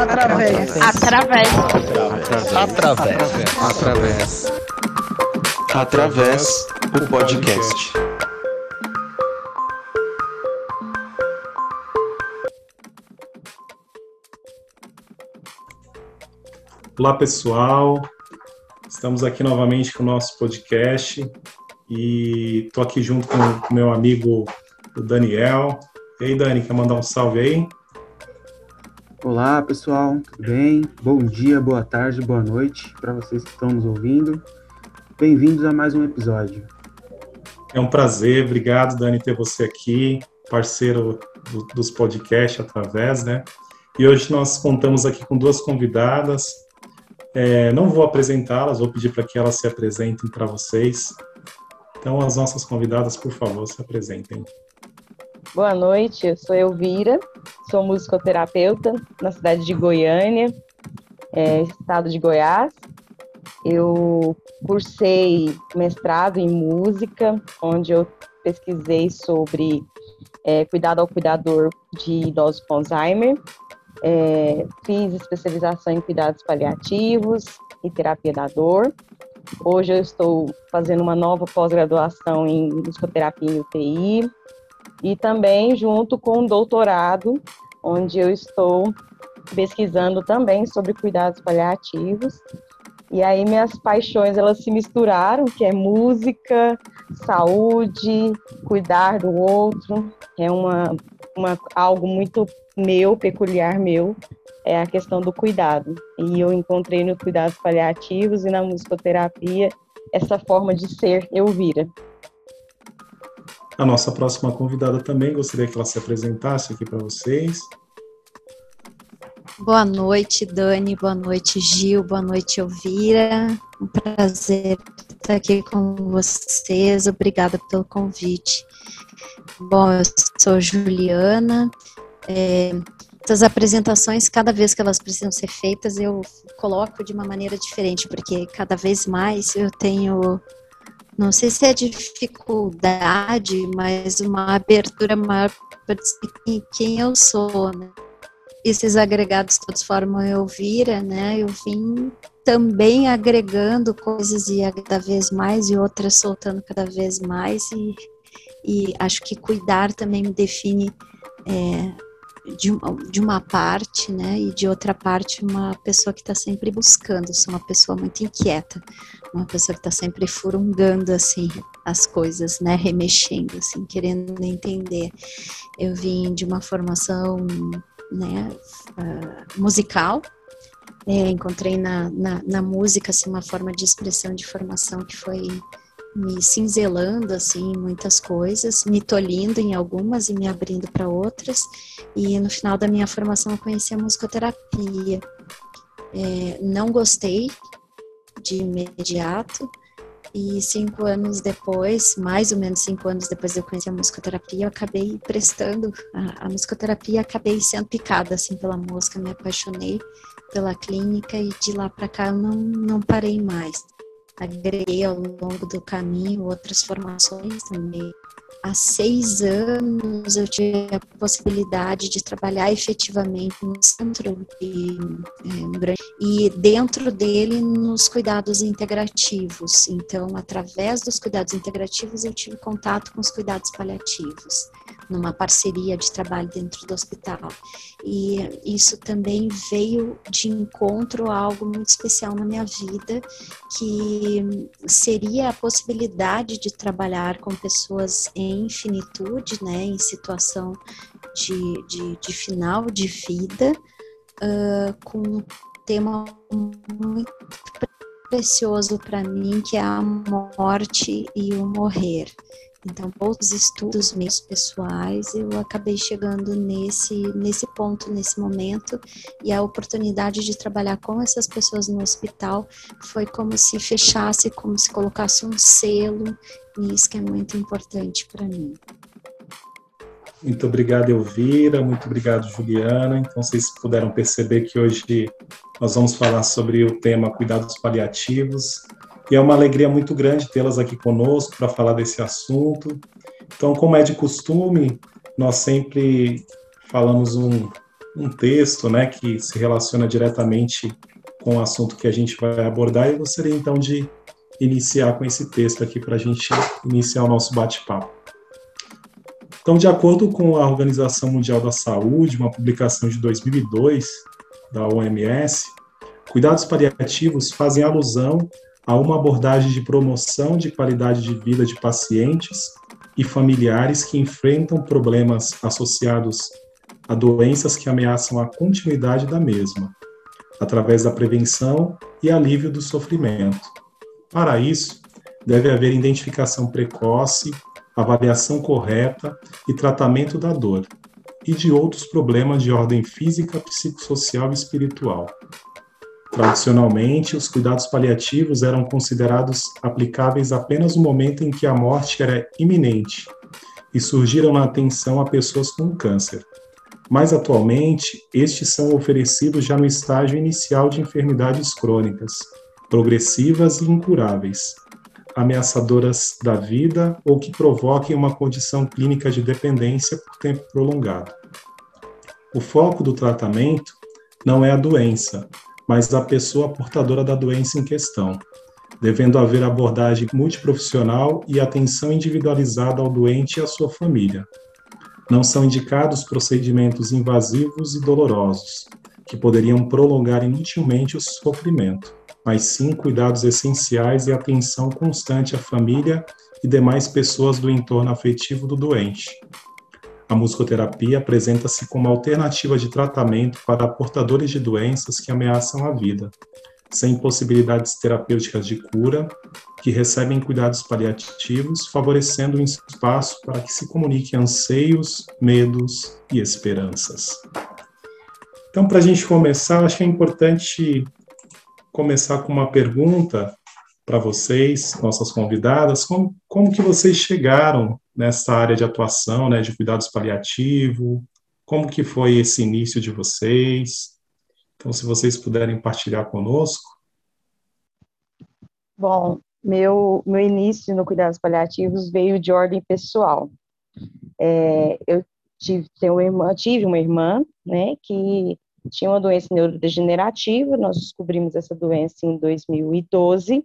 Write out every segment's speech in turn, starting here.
Através. Através. Através. Através. Através o podcast. Olá, pessoal. Estamos aqui novamente com o nosso podcast e estou aqui junto com o meu amigo o Daniel. E aí, Dani, quer mandar um salve aí? Olá, pessoal, tudo bem? Bom dia, boa tarde, boa noite para vocês que estão nos ouvindo. Bem-vindos a mais um episódio. É um prazer, obrigado, Dani, ter você aqui, parceiro do, dos podcasts através, né? E hoje nós contamos aqui com duas convidadas. É, não vou apresentá-las, vou pedir para que elas se apresentem para vocês. Então, as nossas convidadas, por favor, se apresentem. Boa noite, eu sou Elvira, sou musicoterapeuta na cidade de Goiânia, é, estado de Goiás. Eu cursei mestrado em música, onde eu pesquisei sobre é, cuidado ao cuidador de idosos com Alzheimer. É, fiz especialização em cuidados paliativos e terapia da dor. Hoje eu estou fazendo uma nova pós-graduação em musicoterapia em UTI, e também junto com um doutorado, onde eu estou pesquisando também sobre cuidados paliativos. E aí minhas paixões elas se misturaram, que é música, saúde, cuidar do outro, é uma, uma algo muito meu, peculiar meu, é a questão do cuidado. E eu encontrei nos cuidados paliativos e na musicoterapia essa forma de ser Elvira. A nossa próxima convidada também gostaria que ela se apresentasse aqui para vocês. Boa noite, Dani. Boa noite, Gil. Boa noite, Elvira. Um prazer estar aqui com vocês. Obrigada pelo convite. Bom, eu sou Juliana. É, essas apresentações, cada vez que elas precisam ser feitas, eu coloco de uma maneira diferente, porque cada vez mais eu tenho não sei se é dificuldade, mas uma abertura maior para dizer quem eu sou, né? Esses agregados todos formam eu vira, né? Eu vim também agregando coisas e cada vez mais e outras soltando cada vez mais e, e acho que cuidar também me define é, de, de uma parte, né, e de outra parte uma pessoa que está sempre buscando, sou uma pessoa muito inquieta, uma pessoa que está sempre furungando, assim, as coisas, né, remexendo, assim, querendo entender. Eu vim de uma formação, né, uh, musical, é, encontrei na, na, na música, assim, uma forma de expressão de formação que foi me cinzelando assim muitas coisas, me tolhindo em algumas e me abrindo para outras. E no final da minha formação eu conheci a musicoterapia. É, não gostei de imediato. E cinco anos depois, mais ou menos cinco anos depois de eu conhecer a musicoterapia, eu acabei prestando a, a musicoterapia, acabei sendo picada assim pela música, me apaixonei pela clínica e de lá para cá eu não, não parei mais agreguei ao longo do caminho outras formações também. Há seis anos eu tive a possibilidade de trabalhar efetivamente no centro de, é, e dentro dele nos cuidados integrativos. Então, através dos cuidados integrativos, eu tive contato com os cuidados paliativos numa parceria de trabalho dentro do hospital. E isso também veio de encontro a algo muito especial na minha vida, que seria a possibilidade de trabalhar com pessoas em finitude, né, em situação de, de, de final de vida, uh, com um tema muito precioso para mim, que é a morte e o morrer. Então, outros estudos meus pessoais, eu acabei chegando nesse, nesse ponto, nesse momento, e a oportunidade de trabalhar com essas pessoas no hospital foi como se fechasse, como se colocasse um selo nisso que é muito importante para mim. Muito obrigado, Elvira. Muito obrigado, Juliana. Então, vocês puderam perceber que hoje nós vamos falar sobre o tema cuidados paliativos. E é uma alegria muito grande tê-las aqui conosco para falar desse assunto. Então, como é de costume, nós sempre falamos um, um texto, né, que se relaciona diretamente com o assunto que a gente vai abordar. E eu gostaria então de iniciar com esse texto aqui para a gente iniciar o nosso bate-papo. Então, de acordo com a Organização Mundial da Saúde, uma publicação de 2002 da OMS, cuidados paliativos fazem alusão a uma abordagem de promoção de qualidade de vida de pacientes e familiares que enfrentam problemas associados a doenças que ameaçam a continuidade da mesma, através da prevenção e alívio do sofrimento. Para isso, deve haver identificação precoce, avaliação correta e tratamento da dor e de outros problemas de ordem física, psicossocial e espiritual. Tradicionalmente, os cuidados paliativos eram considerados aplicáveis apenas no momento em que a morte era iminente e surgiram na atenção a pessoas com câncer. Mas atualmente, estes são oferecidos já no estágio inicial de enfermidades crônicas, progressivas e incuráveis, ameaçadoras da vida ou que provoquem uma condição clínica de dependência por tempo prolongado. O foco do tratamento não é a doença, mas a pessoa portadora da doença em questão, devendo haver abordagem multiprofissional e atenção individualizada ao doente e à sua família. Não são indicados procedimentos invasivos e dolorosos, que poderiam prolongar inutilmente o sofrimento, mas sim cuidados essenciais e atenção constante à família e demais pessoas do entorno afetivo do doente, a musicoterapia apresenta-se como alternativa de tratamento para portadores de doenças que ameaçam a vida, sem possibilidades terapêuticas de cura, que recebem cuidados paliativos, favorecendo um espaço para que se comuniquem anseios, medos e esperanças. Então, para a gente começar, acho que é importante começar com uma pergunta para vocês, nossas convidadas, como, como que vocês chegaram nessa área de atuação, né, de cuidados paliativos, como que foi esse início de vocês? Então, se vocês puderem partilhar conosco. Bom, meu, meu início no cuidados paliativos veio de ordem pessoal. É, eu tive, tenho uma irmã, tive uma irmã, né, que tinha uma doença neurodegenerativa, nós descobrimos essa doença em 2012,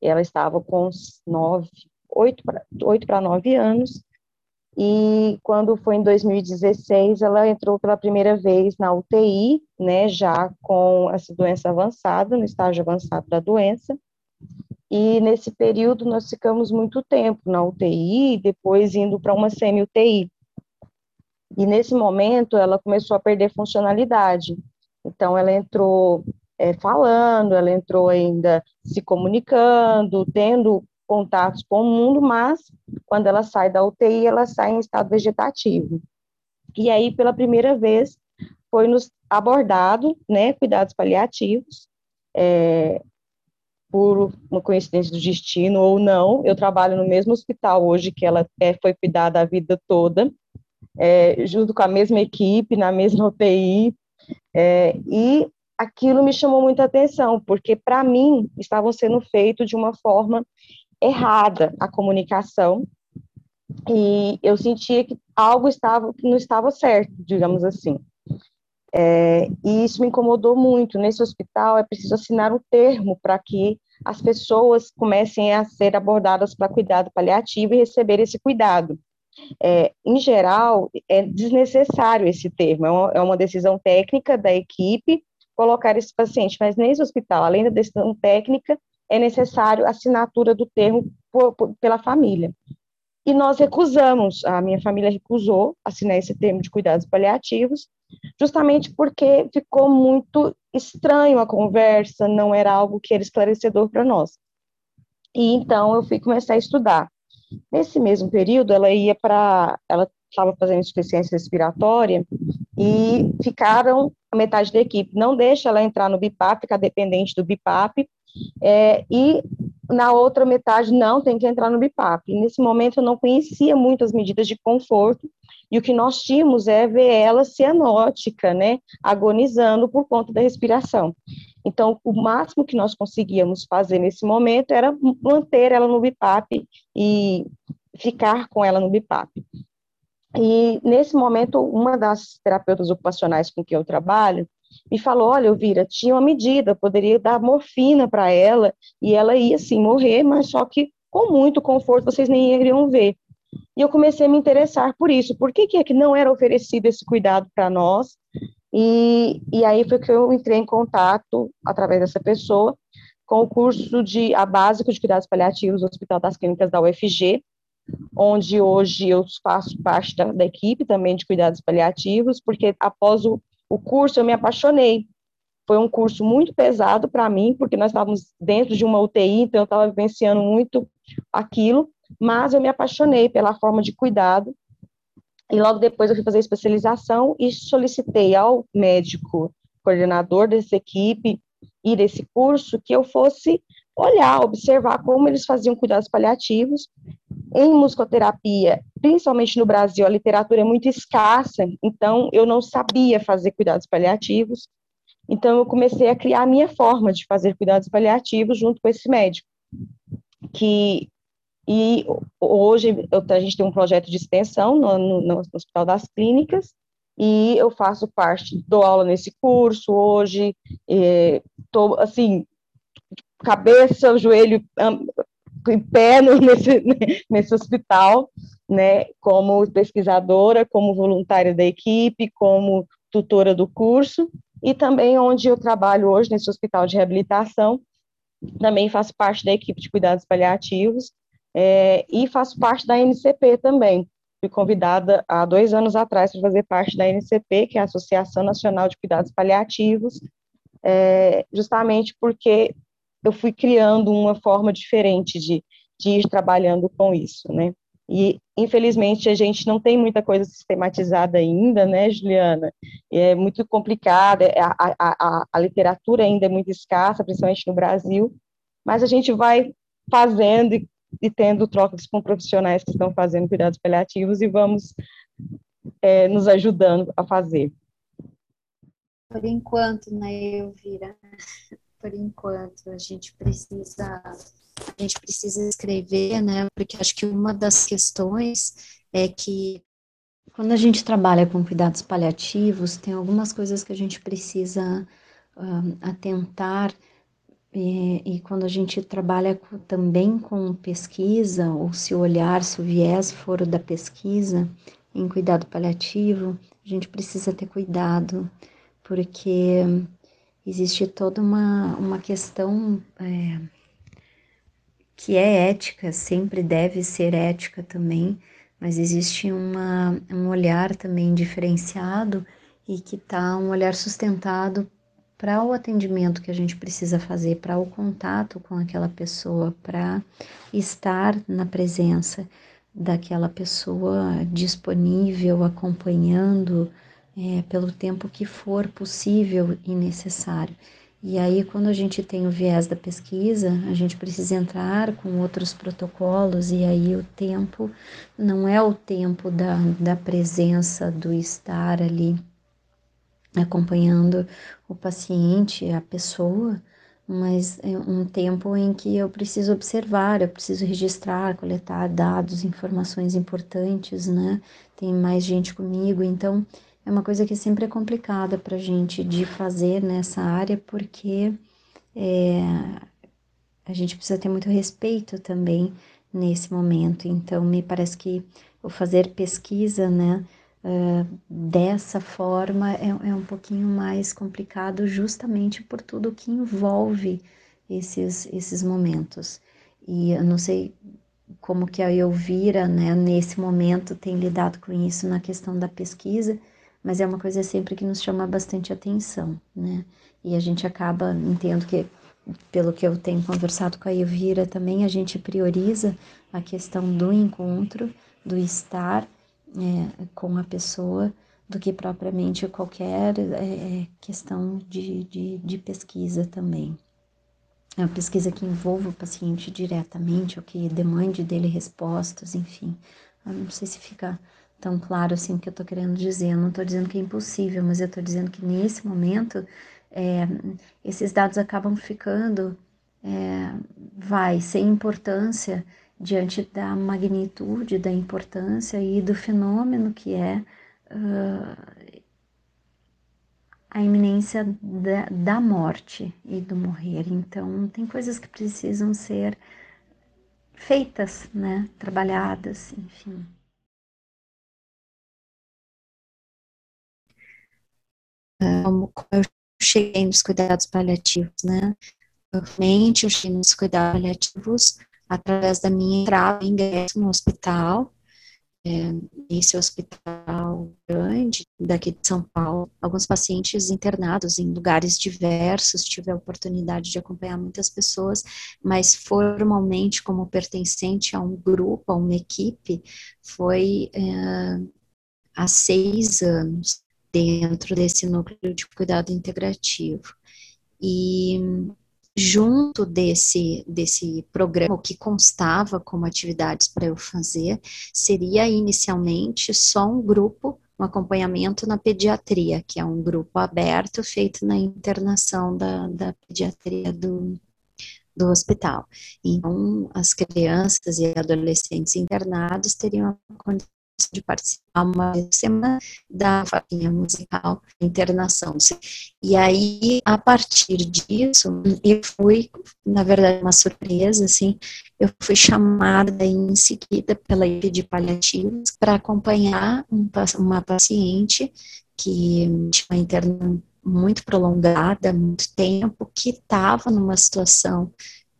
ela estava com nove, oito para nove anos, e quando foi em 2016, ela entrou pela primeira vez na UTI, né, já com essa doença avançada, no estágio avançado da doença, e nesse período nós ficamos muito tempo na UTI, depois indo para uma semi-UTI. E nesse momento ela começou a perder funcionalidade. Então ela entrou é, falando, ela entrou ainda se comunicando, tendo contatos com o mundo, mas quando ela sai da UTI, ela sai em estado vegetativo. E aí, pela primeira vez, foi nos abordado, né, cuidados paliativos, é, por uma coincidência do destino ou não, eu trabalho no mesmo hospital hoje que ela é, foi cuidada a vida toda, é, junto com a mesma equipe, na mesma UTI, é, e aquilo me chamou muita atenção, porque para mim estavam sendo feitos de uma forma errada a comunicação, e eu sentia que algo estava que não estava certo, digamos assim. É, e isso me incomodou muito. Nesse hospital é preciso assinar um termo para que as pessoas comecem a ser abordadas para cuidado paliativo e receber esse cuidado. É, em geral, é desnecessário esse termo, é uma, é uma decisão técnica da equipe colocar esse paciente, mas nesse hospital, além da decisão técnica, é necessário a assinatura do termo por, por, pela família. E nós recusamos, a minha família recusou assinar esse termo de cuidados paliativos, justamente porque ficou muito estranho a conversa, não era algo que era esclarecedor para nós. E então eu fui começar a estudar. Nesse mesmo período, ela ia para, ela estava fazendo insuficiência respiratória e ficaram a metade da equipe. Não deixa ela entrar no BIPAP, ficar dependente do BIPAP, é, e na outra metade não tem que entrar no BIPAP. E nesse momento eu não conhecia muito as medidas de conforto, e o que nós tínhamos é ver ela cianótica, né, agonizando por conta da respiração. Então, o máximo que nós conseguíamos fazer nesse momento era manter ela no BIPAP e ficar com ela no BIPAP. E nesse momento, uma das terapeutas ocupacionais com que eu trabalho me falou: Olha, Elvira, tinha uma medida, poderia dar morfina para ela e ela ia sim morrer, mas só que com muito conforto vocês nem iriam ver. E eu comecei a me interessar por isso. Por que, que é que não era oferecido esse cuidado para nós? E, e aí foi que eu entrei em contato, através dessa pessoa, com o curso de a básico de cuidados paliativos do Hospital das Clínicas da UFG, onde hoje eu faço parte da, da equipe também de cuidados paliativos, porque após o, o curso eu me apaixonei. Foi um curso muito pesado para mim, porque nós estávamos dentro de uma UTI, então eu estava vivenciando muito aquilo, mas eu me apaixonei pela forma de cuidado e logo depois eu fui fazer especialização e solicitei ao médico coordenador dessa equipe e desse curso que eu fosse olhar, observar como eles faziam cuidados paliativos. Em musicoterapia, principalmente no Brasil, a literatura é muito escassa, então eu não sabia fazer cuidados paliativos. Então eu comecei a criar a minha forma de fazer cuidados paliativos junto com esse médico, que e hoje eu, a gente tem um projeto de extensão no, no, no, Hospital das Clínicas, e eu faço parte, dou aula nesse curso hoje, estou, assim, cabeça, joelho em pé nesse, nesse hospital, né, como pesquisadora, como voluntária da equipe, como tutora do curso, e também onde eu trabalho hoje, nesse hospital de reabilitação, também faço parte da equipe de cuidados paliativos, é, e faço parte da NCP também. Fui convidada há dois anos atrás para fazer parte da NCP, que é a Associação Nacional de Cuidados Paliativos, é, justamente porque eu fui criando uma forma diferente de, de ir trabalhando com isso, né? E, infelizmente, a gente não tem muita coisa sistematizada ainda, né, Juliana? É muito complicada, é, a, a, a, a literatura ainda é muito escassa, principalmente no Brasil, mas a gente vai fazendo e e tendo trocas com profissionais que estão fazendo cuidados paliativos e vamos é, nos ajudando a fazer. Por enquanto, né, Elvira? Por enquanto, a gente precisa a gente precisa escrever, né? Porque acho que uma das questões é que quando a gente trabalha com cuidados paliativos, tem algumas coisas que a gente precisa atentar e, e, quando a gente trabalha com, também com pesquisa, ou se olhar, se o viés for o da pesquisa em cuidado paliativo, a gente precisa ter cuidado, porque existe toda uma, uma questão é, que é ética, sempre deve ser ética também, mas existe uma, um olhar também diferenciado e que está um olhar sustentado para o atendimento que a gente precisa fazer, para o contato com aquela pessoa, para estar na presença daquela pessoa disponível, acompanhando é, pelo tempo que for possível e necessário. E aí, quando a gente tem o viés da pesquisa, a gente precisa entrar com outros protocolos, e aí o tempo não é o tempo da, da presença, do estar ali acompanhando o paciente, a pessoa, mas é um tempo em que eu preciso observar, eu preciso registrar, coletar dados, informações importantes, né? Tem mais gente comigo, então é uma coisa que sempre é complicada para a gente de fazer nessa área, porque é, a gente precisa ter muito respeito também nesse momento. Então, me parece que o fazer pesquisa, né? uh, dessa forma é, é, um pouquinho mais complicado, justamente por tudo que envolve esses, esses momentos. E eu não sei como que a Elvira, né, nesse momento, tem lidado com isso na questão da pesquisa, mas é uma coisa sempre que nos chama bastante atenção, né? E a gente acaba, entendo que, pelo que eu tenho conversado com a Elvira também, a gente prioriza a questão do encontro, do estar é, com a pessoa do que propriamente qualquer é, questão de, de, de, pesquisa também. É uma pesquisa que envolva o paciente diretamente, ou que demande dele respostas, enfim. Eu não sei se fica tão claro assim o que eu estou querendo dizer. Eu não estou dizendo que é impossível, mas eu estou dizendo que nesse momento é, esses dados acabam ficando, é, vai, sem importância diante da magnitude, da importância e do fenômeno que é uh, a iminência da, da morte e do morrer. Então, tem coisas que precisam ser feitas, né, trabalhadas, enfim. Como eu cheguei nos cuidados paliativos, né? Realmente eu cheguei nos cuidados paliativos através da minha entrada, ingresso no hospital, é, esse hospital grande daqui de São Paulo, alguns pacientes internados em lugares diversos, tive a oportunidade de acompanhar muitas pessoas, mas formalmente como pertencente a um grupo, a uma equipe, foi é, há seis anos dentro desse núcleo de cuidado integrativo. E junto desse, desse programa, o que constava como atividades para eu fazer, seria inicialmente só um grupo, um acompanhamento na pediatria, que é um grupo aberto feito na internação da, da pediatria do, do hospital. Então, as crianças e adolescentes internados teriam a condição de participar uma semana da faquinha musical internação. E aí, a partir disso, eu fui, na verdade, uma surpresa, assim, eu fui chamada em seguida pela equipe de paliativos para acompanhar um, uma paciente que tinha uma interna muito prolongada, muito tempo, que estava numa situação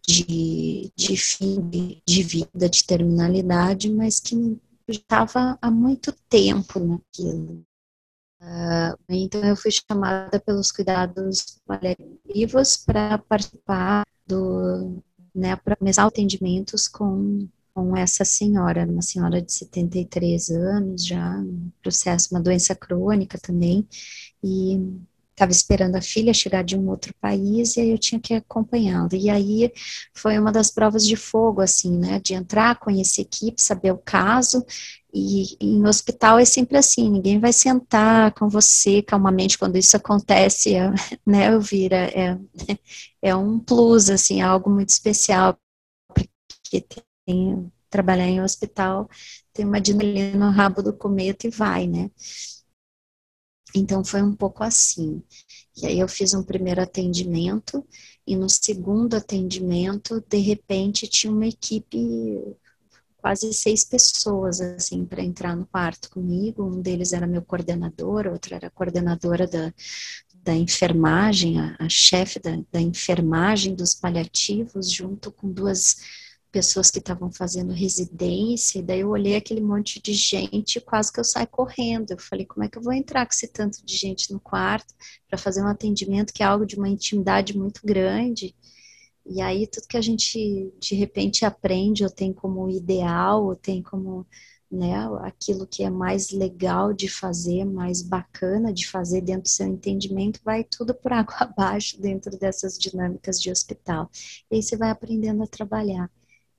de, de fim de, de vida, de terminalidade, mas que estava há muito tempo naquilo. Uh, então eu fui chamada pelos cuidados paliativos para participar do, né, para começar atendimentos com, com essa senhora, uma senhora de 73 anos já, processo, uma doença crônica também, e estava esperando a filha chegar de um outro país e aí eu tinha que acompanhá-la. E aí foi uma das provas de fogo, assim, né, de entrar, conhecer a equipe, saber o caso. E, em hospital é sempre assim, ninguém vai sentar com você calmamente quando isso acontece, é, né, Elvira? É, é um plus, assim, é algo muito especial, porque tem, trabalhar em hospital tem uma adrenalina no rabo do cometa e vai, né? Então foi um pouco assim. E aí eu fiz um primeiro atendimento e no segundo atendimento, de repente, tinha uma equipe quase seis pessoas assim para entrar no quarto comigo. Um deles era meu coordenador, outro era coordenadora da, da enfermagem, a, a chefe da, da enfermagem dos paliativos, junto com duas pessoas que estavam fazendo residência, daí eu olhei aquele monte de gente, quase que eu saí correndo. Eu falei, como é que eu vou entrar com esse tanto de gente no quarto para fazer um atendimento que é algo de uma intimidade muito grande? E aí tudo que a gente de repente aprende, ou tem como ideal, ou tem como né, aquilo que é mais legal de fazer, mais bacana de fazer dentro do seu entendimento, vai tudo por água abaixo dentro dessas dinâmicas de hospital. E aí você vai aprendendo a trabalhar.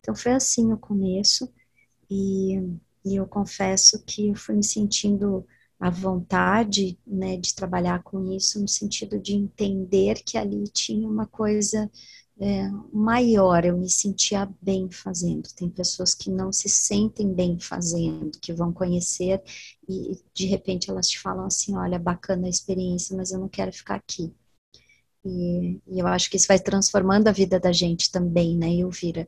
Então foi assim o começo e, e eu confesso que eu fui me sentindo à vontade né, de trabalhar com isso, no sentido de entender que ali tinha uma coisa é, maior, eu me sentia bem fazendo. Tem pessoas que não se sentem bem fazendo, que vão conhecer e de repente elas te falam assim: olha, bacana a experiência, mas eu não quero ficar aqui. E, e eu acho que isso vai transformando a vida da gente também, né, Elvira?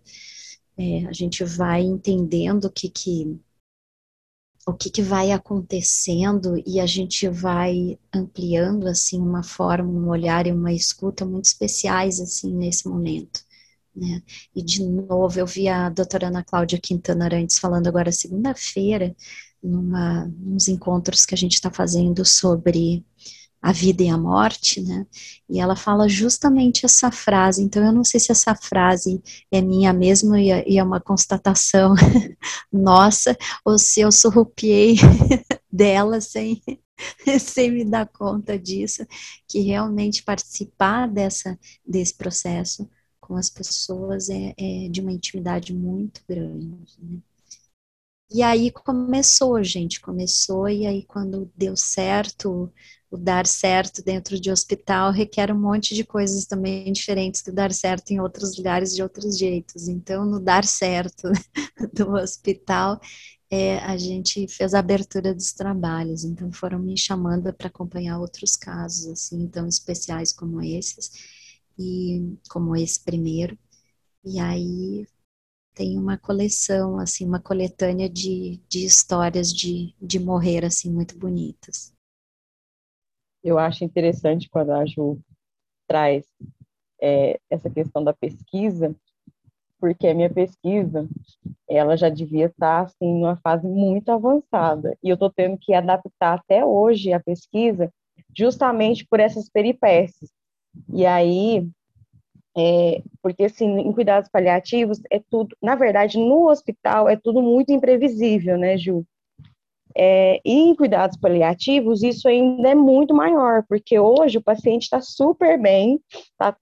É, a gente vai entendendo o que que o que, que vai acontecendo e a gente vai ampliando assim uma forma, um olhar e uma escuta muito especiais assim nesse momento. Né? E de novo eu vi a doutora Ana Cláudia Quintana Arantes falando agora segunda-feira, numa uns encontros que a gente está fazendo sobre a vida e a morte, né? E ela fala justamente essa frase. Então, eu não sei se essa frase é minha mesmo e é, é uma constatação nossa, ou se eu surrupiei dela sem, sem me dar conta disso, que realmente participar dessa, desse processo com as pessoas é, é de uma intimidade muito grande, né? E aí começou, gente, começou, e aí quando deu certo o dar certo dentro de hospital requer um monte de coisas também diferentes do dar certo em outros lugares de outros jeitos. Então, no dar certo do hospital, é, a gente fez a abertura dos trabalhos, então foram me chamando para acompanhar outros casos, assim, tão especiais como esses, e como esse primeiro, e aí tem uma coleção, assim, uma coletânea de, de histórias de, de morrer, assim, muito bonitas. Eu acho interessante quando a Ju traz é, essa questão da pesquisa, porque a minha pesquisa, ela já devia estar, assim, numa fase muito avançada, e eu estou tendo que adaptar até hoje a pesquisa justamente por essas peripécias. E aí, é, porque assim, em cuidados paliativos é tudo, na verdade, no hospital é tudo muito imprevisível, né, Ju? É, e em cuidados paliativos isso ainda é muito maior, porque hoje o paciente está super bem, está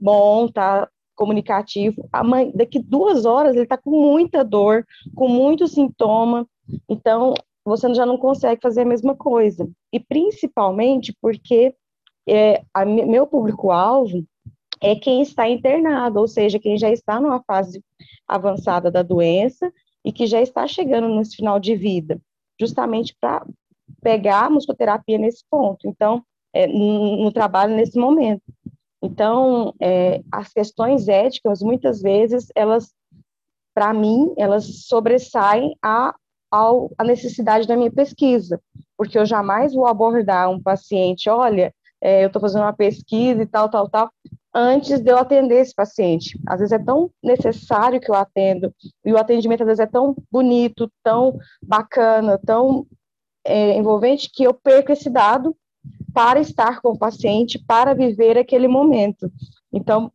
bom, está comunicativo. Mãe, daqui duas horas ele está com muita dor, com muito sintoma, então você já não consegue fazer a mesma coisa. E principalmente porque é, a, meu público-alvo é quem está internado, ou seja, quem já está numa fase avançada da doença e que já está chegando nesse final de vida, justamente para pegar a musicoterapia nesse ponto. Então, é, no, no trabalho nesse momento. Então, é, as questões éticas, muitas vezes, elas, para mim, elas sobressaem a, a necessidade da minha pesquisa, porque eu jamais vou abordar um paciente, olha, é, eu estou fazendo uma pesquisa e tal, tal, tal, antes de eu atender esse paciente. Às vezes é tão necessário que eu atendo, e o atendimento às vezes é tão bonito, tão bacana, tão é, envolvente, que eu perco esse dado para estar com o paciente, para viver aquele momento. Então,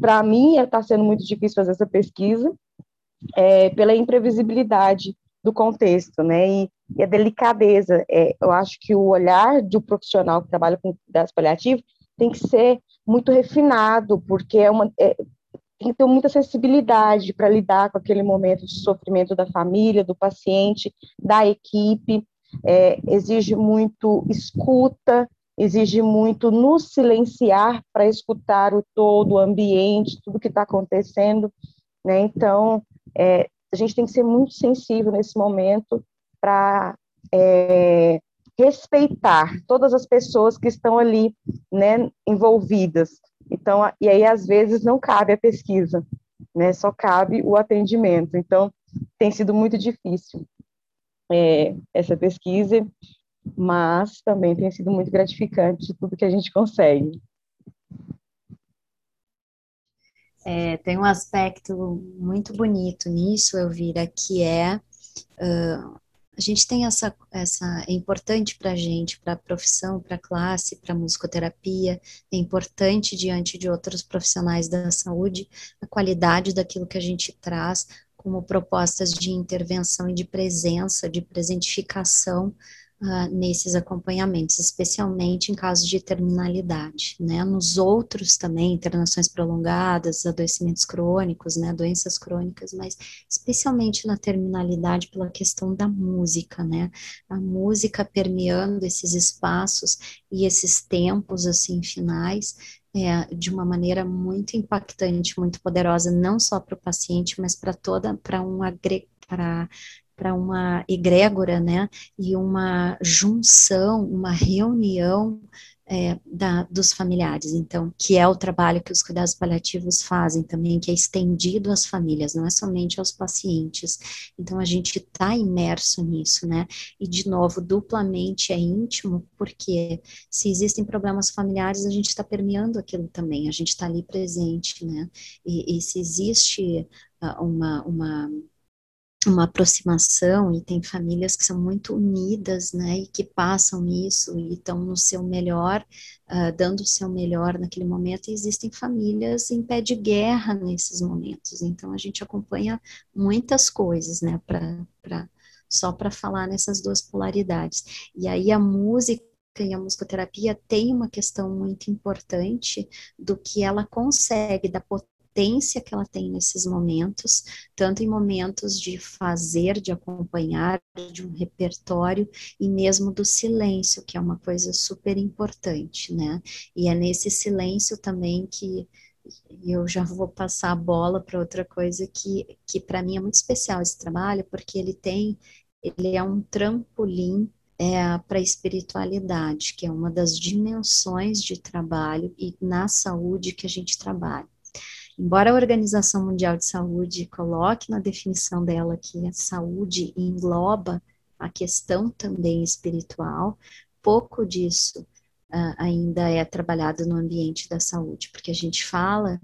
para mim, está sendo muito difícil fazer essa pesquisa, é, pela imprevisibilidade do contexto, né, e, e a delicadeza. É, eu acho que o olhar do profissional que trabalha com cuidados paliativos tem que ser muito refinado, porque é uma, é, tem que ter muita sensibilidade para lidar com aquele momento de sofrimento da família, do paciente, da equipe, é, exige muito escuta, exige muito nos silenciar para escutar o todo, o ambiente, tudo que está acontecendo, né? Então, é, a gente tem que ser muito sensível nesse momento para é, respeitar todas as pessoas que estão ali, né, envolvidas. Então, e aí às vezes não cabe a pesquisa, né? Só cabe o atendimento. Então, tem sido muito difícil é, essa pesquisa, mas também tem sido muito gratificante tudo que a gente consegue. É, tem um aspecto muito bonito nisso, Elvira, que é uh, a gente tem essa, essa é importante para a gente, para a profissão, para a classe, para a musicoterapia, é importante diante de outros profissionais da saúde, a qualidade daquilo que a gente traz, como propostas de intervenção e de presença, de presentificação uh, nesses acompanhamentos, especialmente em casos de terminalidade, né? Nos outros também, internações prolongadas, adoecimentos crônicos, né? Doenças crônicas, mas especialmente na terminalidade pela questão da música, né? A música permeando esses espaços e esses tempos, assim, finais, é, de uma maneira muito impactante, muito poderosa, não só para o paciente, mas para toda, para um para para uma egrégora, né, e uma junção, uma reunião é, da, dos familiares, então, que é o trabalho que os cuidados paliativos fazem também, que é estendido às famílias, não é somente aos pacientes. Então, a gente está imerso nisso, né? E, de novo, duplamente é íntimo, porque se existem problemas familiares, a gente está permeando aquilo também, a gente está ali presente, né? E, e se existe uh, uma, uma uma aproximação e tem famílias que são muito unidas, né, e que passam isso e estão no seu melhor, uh, dando o seu melhor naquele momento, e existem famílias em pé de guerra nesses momentos, então a gente acompanha muitas coisas, né, para só para falar nessas duas polaridades, e aí a música e a musicoterapia tem uma questão muito importante do que ela consegue, da potência potência que ela tem nesses momentos, tanto em momentos de fazer, de acompanhar, de um repertório e mesmo do silêncio, que é uma coisa super importante, né? E é nesse silêncio também que eu já vou passar a bola para outra coisa que, que para mim é muito especial esse trabalho, porque ele tem, ele é um trampolim é, para a espiritualidade, que é uma das dimensões de trabalho e na saúde que a gente trabalha. Embora a Organização Mundial de Saúde coloque na definição dela que a saúde engloba a questão também espiritual, pouco disso uh, ainda é trabalhado no ambiente da saúde, porque a gente fala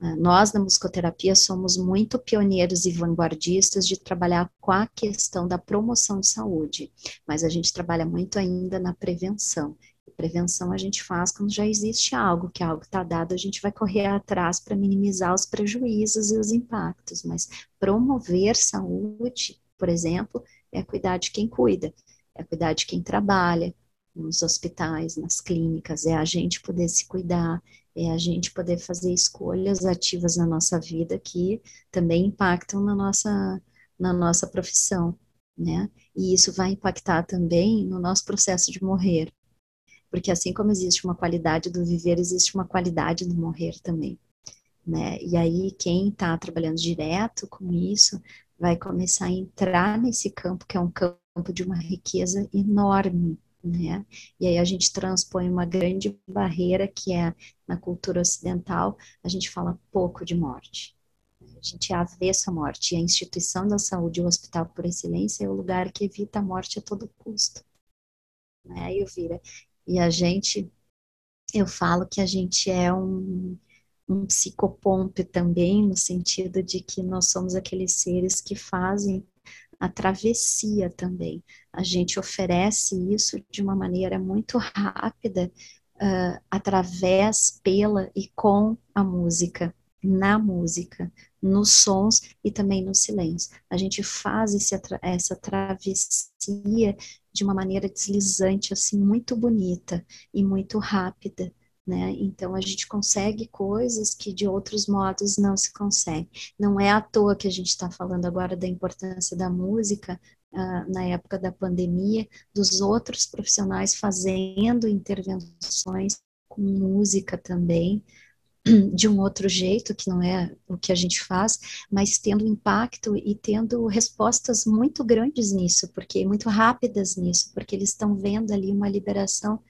ah, nós, na musicoterapia, somos muito pioneiros e vanguardistas de trabalhar com a questão da promoção de saúde, mas a gente trabalha muito ainda na prevenção. Prevenção a gente faz quando já existe algo, que algo está dado, a gente vai correr atrás para minimizar os prejuízos e os impactos, mas promover saúde, por exemplo, é cuidar de quem cuida, é cuidar de quem trabalha, nos hospitais, nas clínicas, é a gente poder se cuidar, é a gente poder fazer escolhas ativas na nossa vida que também impactam na nossa, na nossa profissão, né? E isso vai impactar também no nosso processo de morrer. Porque assim como existe uma qualidade do viver, existe uma qualidade do morrer também, né? E aí quem está trabalhando direto com isso vai começar a entrar nesse campo que é um campo de uma riqueza enorme, né? E aí a gente transpõe uma grande barreira que é na cultura ocidental, a gente fala pouco de morte. A gente é avesso à morte. E a instituição da saúde, o hospital por excelência, é o lugar que evita a morte a todo custo. Né, Elvira? E a gente, eu falo que a gente é um, um psicoponto também, no sentido de que nós somos aqueles seres que fazem a travessia também. A gente oferece isso de uma maneira muito rápida, uh, através, pela e com a música, na música, nos sons e também no silêncio. A gente faz esse, essa travessia de uma maneira deslizante, assim, muito bonita e muito rápida né? Então a gente consegue coisas que de outros modos não se consegue. Não é à toa que a gente está falando agora da importância da música uh, na época da pandemia, dos outros profissionais fazendo intervenções com música também, de um outro jeito, que não é o que a gente faz, mas tendo impacto e tendo respostas muito grandes nisso, porque muito rápidas nisso, porque eles estão vendo ali uma liberação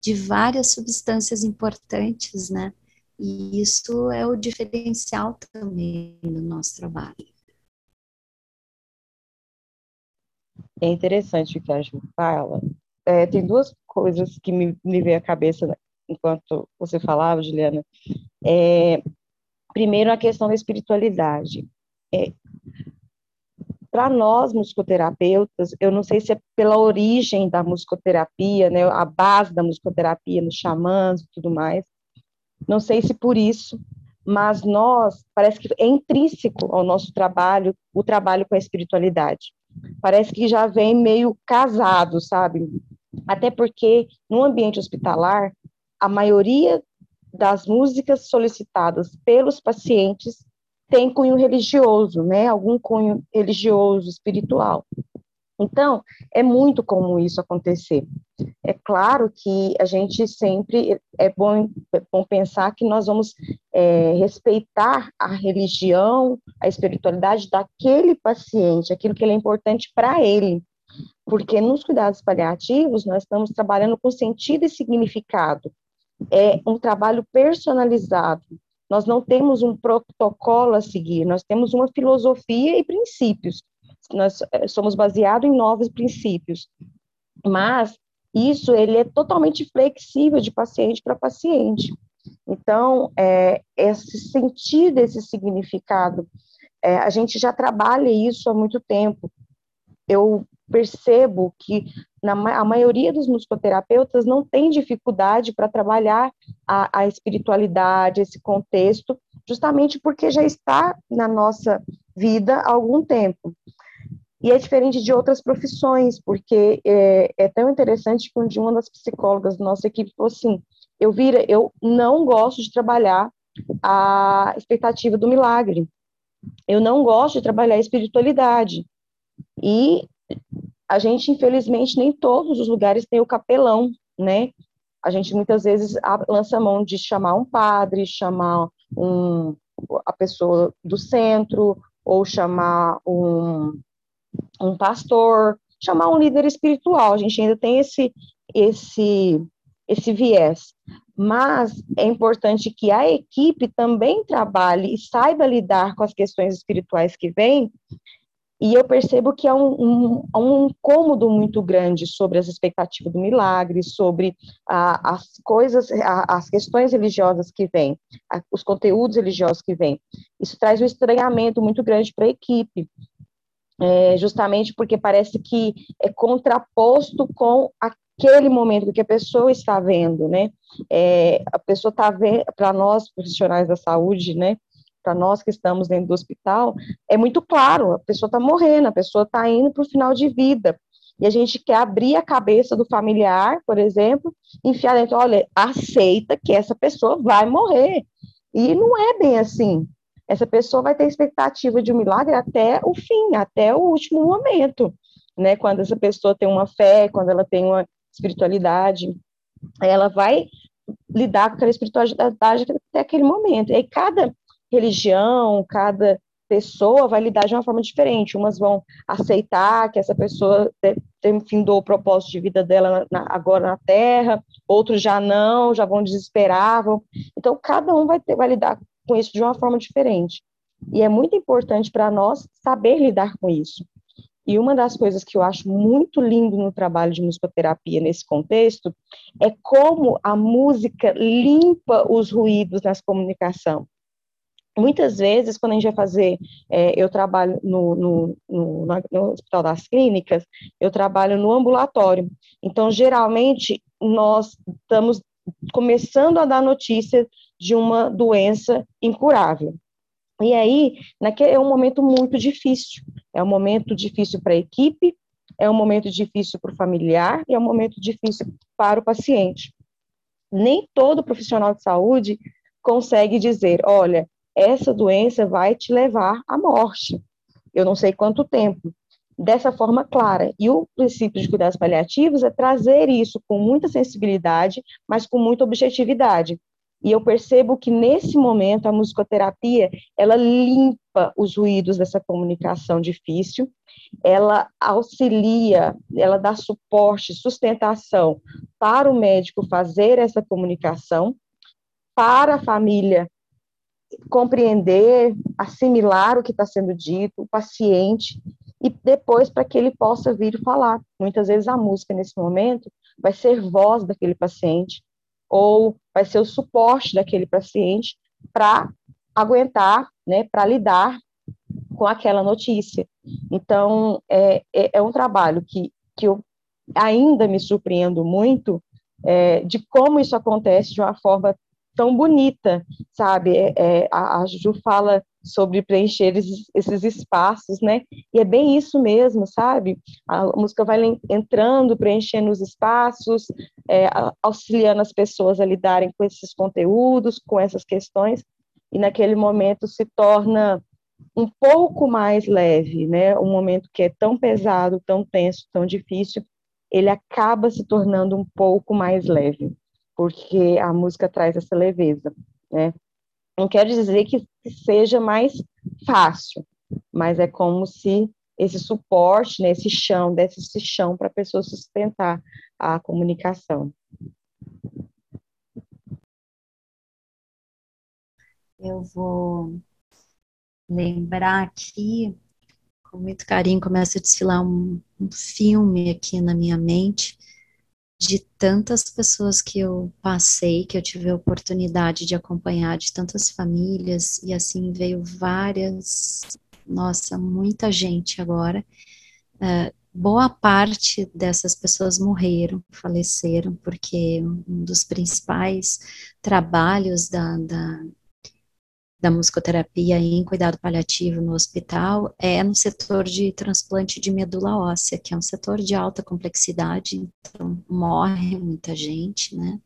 de várias substâncias importantes, né? E isso é o diferencial também do nosso trabalho. É interessante o que a Ju fala. É, tem duas coisas que me, me à cabeça enquanto você falava, Juliana. É, primeiro, a questão da espiritualidade. É, para nós, musicoterapeutas, eu não sei se é pela origem da musicoterapia, né, a base da musicoterapia nos xamãs e tudo mais, não sei se por isso, mas nós, parece que é intrínseco ao nosso trabalho, o trabalho com a espiritualidade. Parece que já vem meio casado, sabe? Até porque no ambiente hospitalar, a maioria das músicas solicitadas pelos pacientes tem cunho religioso, né? Algum cunho religioso, espiritual. Então, é muito comum isso acontecer. É claro que a gente sempre é bom, é bom pensar que nós vamos é, respeitar a religião, a espiritualidade daquele paciente, aquilo que é importante para ele. Porque nos cuidados paliativos nós estamos trabalhando com sentido e significado. É um trabalho personalizado, nós não temos um protocolo a seguir, nós temos uma filosofia e princípios. Nós eh, somos baseados em novos princípios. Mas isso ele é totalmente flexível de paciente para paciente. Então, é, esse sentido, esse significado, é, a gente já trabalha isso há muito tempo. Eu percebo que na, a maioria dos musicoterapeutas não tem dificuldade para trabalhar a, a, espiritualidade, esse contexto, justamente porque já está na nossa vida há algum tempo. E é diferente de outras profissões, porque é, é tão interessante que um uma das psicólogas da nossa equipe falou assim, eu vira, eu não gosto de trabalhar a expectativa do milagre. Eu não gosto de trabalhar a espiritualidade. E a gente, infelizmente, nem todos os lugares tem o capelão, né? A gente muitas vezes lança mão de chamar um padre, chamar um, a pessoa do centro, ou chamar um, um pastor, chamar um líder espiritual. A gente ainda tem esse, esse, esse viés. Mas é importante que a equipe também trabalhe e saiba lidar com as questões espirituais que vêm e eu percebo que há um, um, um incômodo muito grande sobre as expectativas do milagre, sobre a, as coisas, a, as questões religiosas que vêm, a, os conteúdos religiosos que vêm. Isso traz um estranhamento muito grande para a equipe, é, justamente porque parece que é contraposto com aquele momento que a pessoa está vendo, né? É, a pessoa está vendo, para nós profissionais da saúde, né? Para nós que estamos dentro do hospital, é muito claro, a pessoa está morrendo, a pessoa está indo para o final de vida. E a gente quer abrir a cabeça do familiar, por exemplo, enfiar dentro, olha, aceita que essa pessoa vai morrer. E não é bem assim. Essa pessoa vai ter expectativa de um milagre até o fim, até o último momento, né? Quando essa pessoa tem uma fé, quando ela tem uma espiritualidade, ela vai lidar com aquela espiritualidade até aquele momento. E aí cada religião, cada pessoa vai lidar de uma forma diferente. Umas vão aceitar que essa pessoa tem, findou o propósito de vida dela na, agora na Terra, outros já não, já vão desesperar. Vão... Então, cada um vai, ter, vai lidar com isso de uma forma diferente. E é muito importante para nós saber lidar com isso. E uma das coisas que eu acho muito lindo no trabalho de musicoterapia nesse contexto é como a música limpa os ruídos nas comunicação. Muitas vezes, quando a gente vai fazer, é, eu trabalho no, no, no, no, Hospital das Clínicas, eu trabalho no ambulatório. Então, geralmente, nós estamos começando a dar notícia de uma doença incurável. E aí, naquele, é um momento muito difícil. É um momento difícil para a equipe, é um momento difícil para o familiar e é um momento difícil para o paciente. Nem todo profissional de saúde consegue dizer, olha, essa doença vai te levar à morte. Eu não sei quanto tempo. Dessa forma clara. E o princípio de cuidados paliativos é trazer isso com muita sensibilidade, mas com muita objetividade. E eu percebo que nesse momento a musicoterapia, ela limpa os ruídos dessa comunicação difícil, ela auxilia, ela dá suporte, sustentação para o médico fazer essa comunicação, para a família compreender, assimilar o que está sendo dito, o paciente, e depois para que ele possa vir falar. Muitas vezes a música, nesse momento, vai ser voz daquele paciente, ou vai ser o suporte daquele paciente para aguentar, né, para lidar com aquela notícia. Então, é, é, é, um trabalho que, que eu ainda me surpreendo muito é, de como isso acontece de uma forma tão bonita, sabe? É, é, a, a Ju fala sobre preencher esses, esses, espaços, né? E é bem isso mesmo, sabe? A música vai entrando, preenchendo os espaços, é, auxiliando as pessoas a lidarem com esses conteúdos, com essas questões, e naquele momento se torna um pouco mais leve, né? Um momento que é tão pesado, tão tenso, tão difícil, ele acaba se tornando um pouco mais leve porque a música traz essa leveza, né? Não quero dizer que seja mais fácil, mas é como se esse suporte, né, esse chão, desse esse chão para a pessoa sustentar a comunicação. Eu vou lembrar aqui, com muito carinho, começa a desfilar um, um filme aqui na minha mente, de tantas pessoas que eu passei, que eu tive a oportunidade de acompanhar, de tantas famílias, e assim veio várias, nossa, muita gente agora. Uh, boa parte dessas pessoas morreram, faleceram, porque um dos principais trabalhos da, da da musicoterapia em cuidado paliativo no hospital é no setor de transplante de medula óssea, que é um setor de alta complexidade, então morre muita gente, né?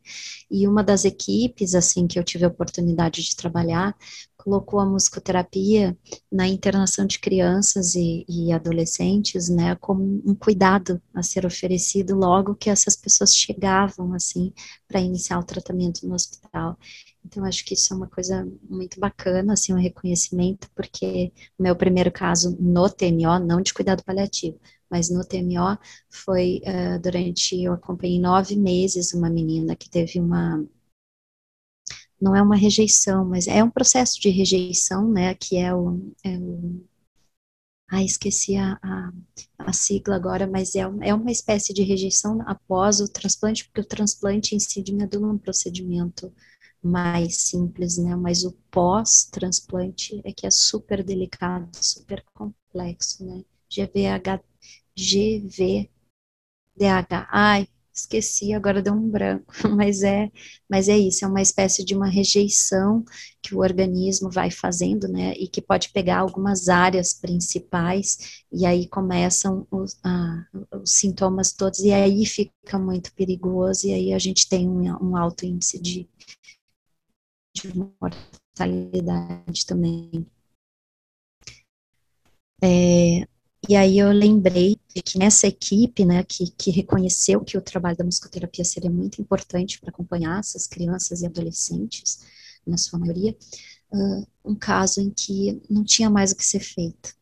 E uma das equipes, assim, que eu tive a oportunidade de trabalhar, colocou a musicoterapia na internação de crianças e, e, adolescentes, né, como um cuidado a ser oferecido logo que essas pessoas chegavam, assim, para iniciar o tratamento no hospital. Então, acho que isso é uma coisa muito bacana, assim, um reconhecimento, porque o meu primeiro caso no TMO, não de cuidado paliativo, mas no TMO foi uh, durante, eu acompanhei nove meses uma menina que teve uma não é uma rejeição, mas é um processo de rejeição, né, que é o, é o ah, esqueci a, a, a, sigla agora, mas é, é uma espécie de rejeição após o transplante, porque o transplante em si de medula é um procedimento mais simples, né, mas o pós-transplante é que é super delicado, super complexo, né, GVH, GVDH, ai, esqueci, agora deu um branco, mas é, mas é isso, é uma espécie de uma rejeição que o organismo vai fazendo, né, e que pode pegar algumas áreas principais, e aí começam os, ah, os sintomas todos, e aí fica muito perigoso, e aí a gente tem um, um alto índice de, de mortalidade também. É, e aí eu lembrei que nessa equipe, né, que, que reconheceu que o trabalho da musicoterapia seria muito importante para acompanhar essas crianças e adolescentes, na sua maioria, uh, um caso em que não tinha mais o que ser feito,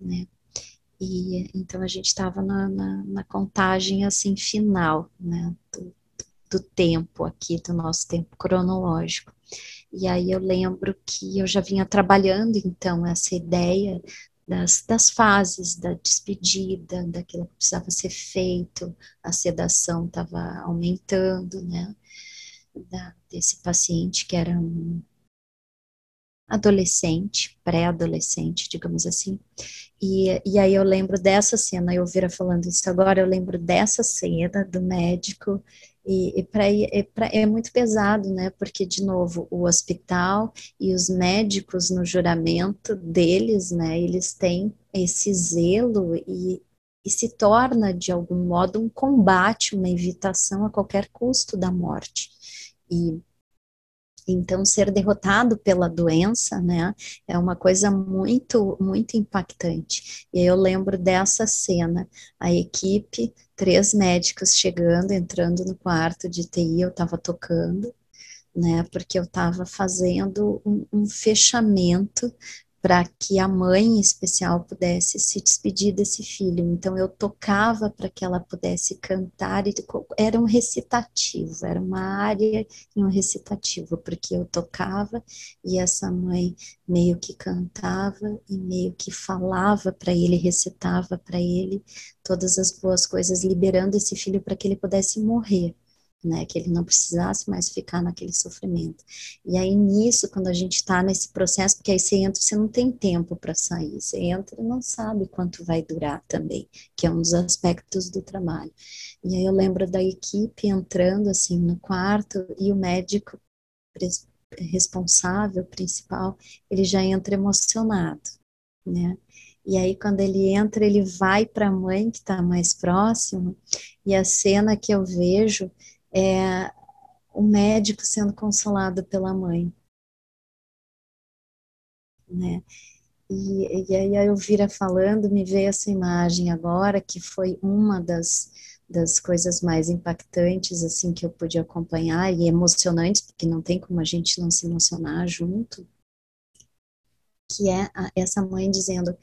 né? E então a gente estava na, na, na, contagem assim final, né, do, do tempo aqui, do nosso tempo cronológico. E aí eu lembro que eu já vinha trabalhando então essa ideia das, das fases da despedida, daquilo que precisava ser feito, a sedação estava aumentando, né, da, desse paciente que era um adolescente, pré-adolescente, digamos assim. E, e aí eu lembro dessa cena, eu vira falando isso agora, eu lembro dessa cena do médico e, e pra, é, pra, é muito pesado, né? Porque, de novo, o hospital e os médicos no juramento deles, né? Eles têm esse zelo e, e se torna, de algum modo, um combate, uma evitação a qualquer custo da morte. E então, ser derrotado pela doença, né, é uma coisa muito, muito impactante. E eu lembro dessa cena, a equipe, três médicos chegando, entrando no quarto de TI, eu estava tocando, né, porque eu estava fazendo um, um fechamento para que a mãe em especial pudesse se despedir desse filho. Então eu tocava para que ela pudesse cantar e era um recitativo, era uma área em um recitativo, porque eu tocava e essa mãe meio que cantava e meio que falava para ele, recitava para ele todas as boas coisas, liberando esse filho para que ele pudesse morrer né, que ele não precisasse mais ficar naquele sofrimento. E aí nisso, quando a gente está nesse processo, porque aí você entra, você não tem tempo para sair, você entra e não sabe quanto vai durar também, que é um dos aspectos do trabalho. E aí eu lembro da equipe entrando assim no quarto e o médico responsável principal, ele já entra emocionado, né? E aí, quando ele entra, ele vai para a mãe que está mais próxima, e a cena que eu vejo é o médico sendo consolado pela mãe. Né? E, e aí eu vira falando, me veio essa imagem agora, que foi uma das, das coisas mais impactantes, assim, que eu pude acompanhar, e emocionantes, porque não tem como a gente não se emocionar junto, que é a, essa mãe dizendo,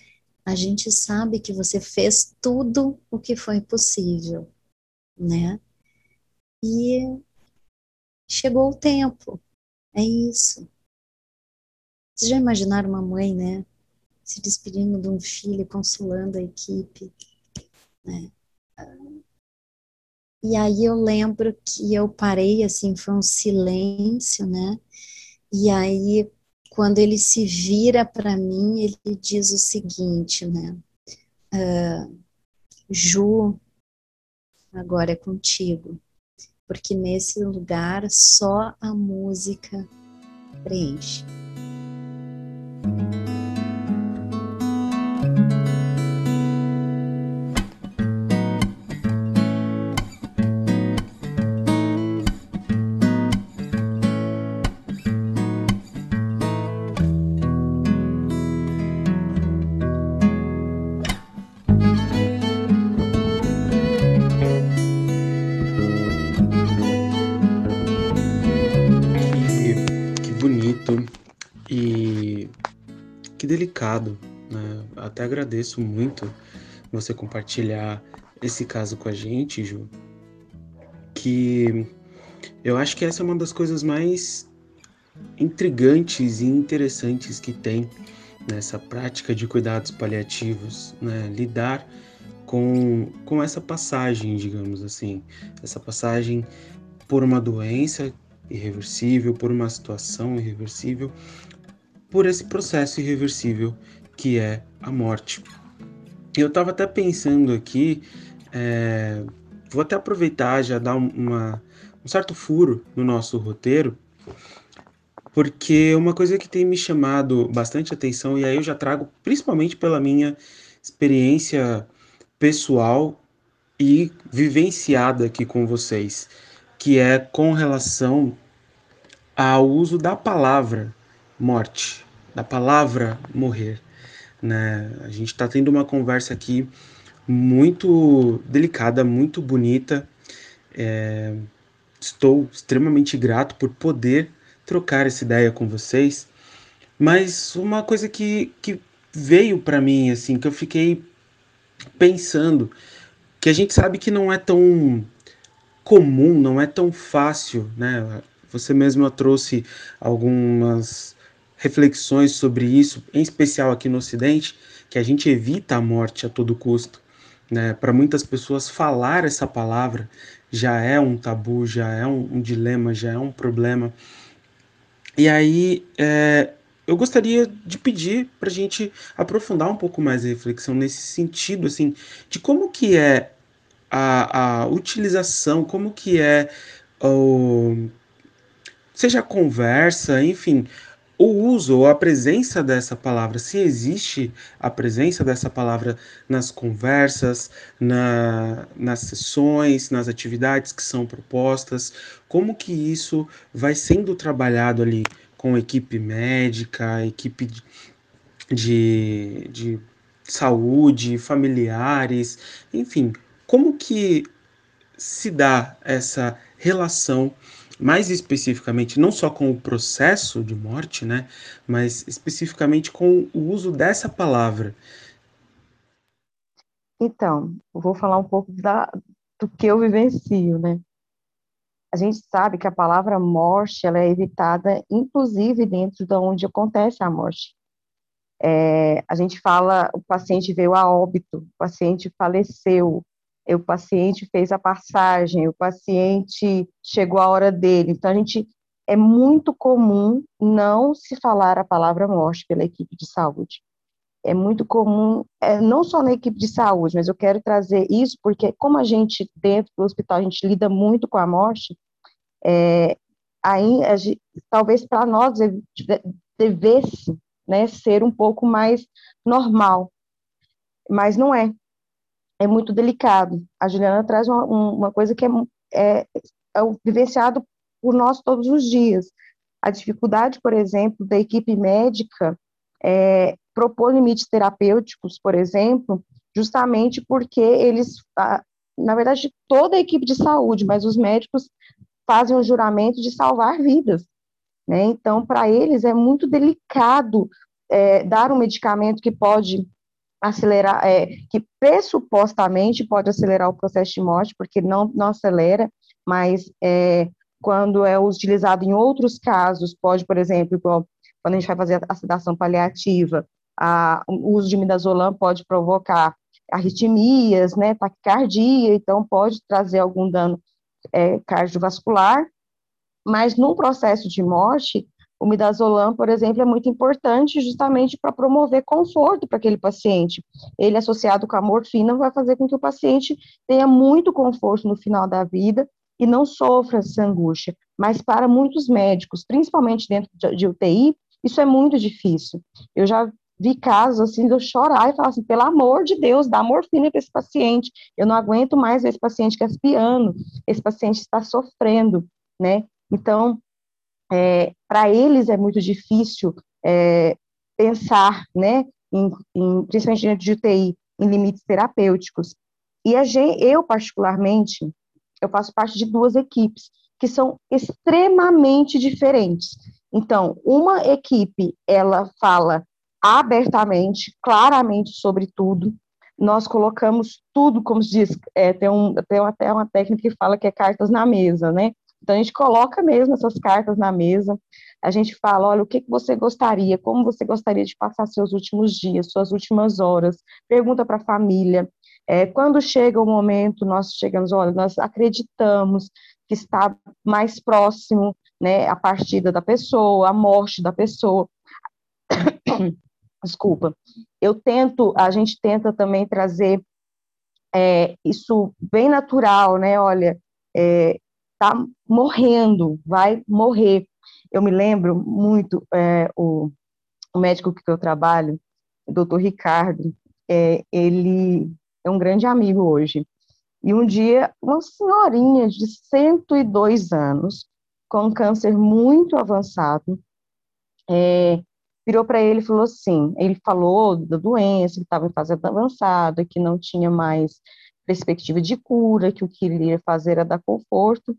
a gente sabe que você fez tudo o que foi possível, né? E chegou o tempo. É isso. Vocês já imaginaram uma mãe, né? Se despedindo de um filho, consolando a equipe, né? E aí eu lembro que eu parei, assim, foi um silêncio, né? E aí, quando ele se vira para mim, ele diz o seguinte, né? Uh, Ju, agora é contigo porque nesse lugar só a música preenche. Até agradeço muito você compartilhar esse caso com a gente, Ju. Que eu acho que essa é uma das coisas mais intrigantes e interessantes que tem nessa prática de cuidados paliativos, né? lidar com, com essa passagem, digamos assim, essa passagem por uma doença irreversível, por uma situação irreversível, por esse processo irreversível que é a morte. Eu estava até pensando aqui, é, vou até aproveitar já dar uma, um certo furo no nosso roteiro, porque uma coisa que tem me chamado bastante atenção, e aí eu já trago principalmente pela minha experiência pessoal e vivenciada aqui com vocês, que é com relação ao uso da palavra morte, da palavra morrer. Né? A gente está tendo uma conversa aqui muito delicada, muito bonita. É, estou extremamente grato por poder trocar essa ideia com vocês. Mas uma coisa que, que veio para mim, assim, que eu fiquei pensando, que a gente sabe que não é tão comum, não é tão fácil, né? Você mesma trouxe algumas reflexões sobre isso, em especial aqui no Ocidente, que a gente evita a morte a todo custo. Né? Para muitas pessoas, falar essa palavra já é um tabu, já é um, um dilema, já é um problema. E aí, é, eu gostaria de pedir para a gente aprofundar um pouco mais a reflexão nesse sentido, assim, de como que é a, a utilização, como que é o, seja a conversa, enfim, o uso ou a presença dessa palavra, se existe a presença dessa palavra nas conversas, na, nas sessões, nas atividades que são propostas, como que isso vai sendo trabalhado ali com equipe médica, equipe de, de saúde, familiares, enfim, como que se dá essa relação mais especificamente, não só com o processo de morte, né, mas especificamente com o uso dessa palavra. Então, eu vou falar um pouco da, do que eu vivencio, né? A gente sabe que a palavra morte ela é evitada, inclusive dentro de onde acontece a morte. É, a gente fala, o paciente veio a óbito, o paciente faleceu, o paciente fez a passagem, o paciente chegou a hora dele. Então, a gente é muito comum não se falar a palavra morte pela equipe de saúde. É muito comum, é, não só na equipe de saúde, mas eu quero trazer isso porque, como a gente, dentro do hospital, a gente lida muito com a morte, é, aí, a gente, talvez para nós devesse né, ser um pouco mais normal, mas não é é muito delicado. A Juliana traz uma, uma coisa que é, é, é vivenciado por nós todos os dias. A dificuldade, por exemplo, da equipe médica é, propor limites terapêuticos, por exemplo, justamente porque eles, na verdade, toda a equipe de saúde, mas os médicos fazem o juramento de salvar vidas. Né? Então, para eles é muito delicado é, dar um medicamento que pode acelerar, é, que pressupostamente pode acelerar o processo de morte, porque não, não acelera, mas é, quando é utilizado em outros casos, pode, por exemplo, quando a gente vai fazer a sedação paliativa, a, o uso de midazolam pode provocar arritmias, né, taquicardia, então pode trazer algum dano é, cardiovascular, mas num processo de morte, o midazolam, por exemplo, é muito importante justamente para promover conforto para aquele paciente. Ele associado com a morfina vai fazer com que o paciente tenha muito conforto no final da vida e não sofra essa angústia. Mas para muitos médicos, principalmente dentro de UTI, isso é muito difícil. Eu já vi casos assim de eu chorar e falar assim, pelo amor de Deus, dá morfina para esse paciente. Eu não aguento mais esse paciente gaspiando, esse paciente está sofrendo, né? Então, é, para eles é muito difícil é, pensar, né, em, em, principalmente dentro de UTI, em limites terapêuticos. E a gente, eu, particularmente, eu faço parte de duas equipes que são extremamente diferentes. Então, uma equipe, ela fala abertamente, claramente sobre tudo. Nós colocamos tudo, como se diz, é, tem, um, tem até uma técnica que fala que é cartas na mesa, né? Então, a gente coloca mesmo essas cartas na mesa, a gente fala, olha, o que, que você gostaria, como você gostaria de passar seus últimos dias, suas últimas horas, pergunta para a família. É, quando chega o momento, nós chegamos, olha, nós acreditamos que está mais próximo, né, a partida da pessoa, a morte da pessoa. Desculpa. Eu tento, a gente tenta também trazer é, isso bem natural, né? Olha, é, tá morrendo, vai morrer. Eu me lembro muito, é, o, o, médico que eu trabalho, o doutor Ricardo, é, ele é um grande amigo hoje. E um dia, uma senhorinha de 102 anos, com câncer muito avançado, é, virou para ele e falou assim: ele falou da doença, que estava em fase avançada, que não tinha mais perspectiva de cura, que o que ele ia fazer era dar conforto.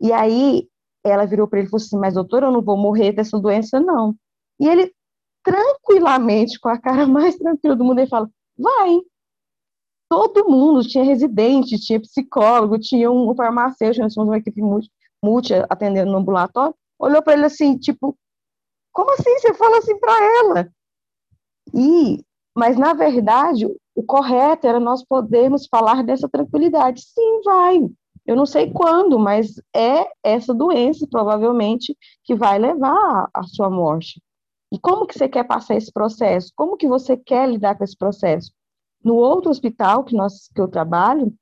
E aí ela virou para ele e falou assim: Mas doutor, eu não vou morrer dessa doença, não. E ele, tranquilamente, com a cara mais tranquila do mundo, ele fala: Vai. Todo mundo tinha residente, tinha psicólogo, tinha um farmacêutico, nós uma equipe multi, multi atendendo no ambulatório. Olhou para ele assim, tipo, como assim você fala assim para ela? E, mas na verdade, o correto era nós podermos falar dessa tranquilidade. Sim, vai. Eu não sei quando, mas é essa doença, provavelmente, que vai levar à sua morte. E como que você quer passar esse processo? Como que você quer lidar com esse processo? No outro hospital que, nós, que eu trabalho,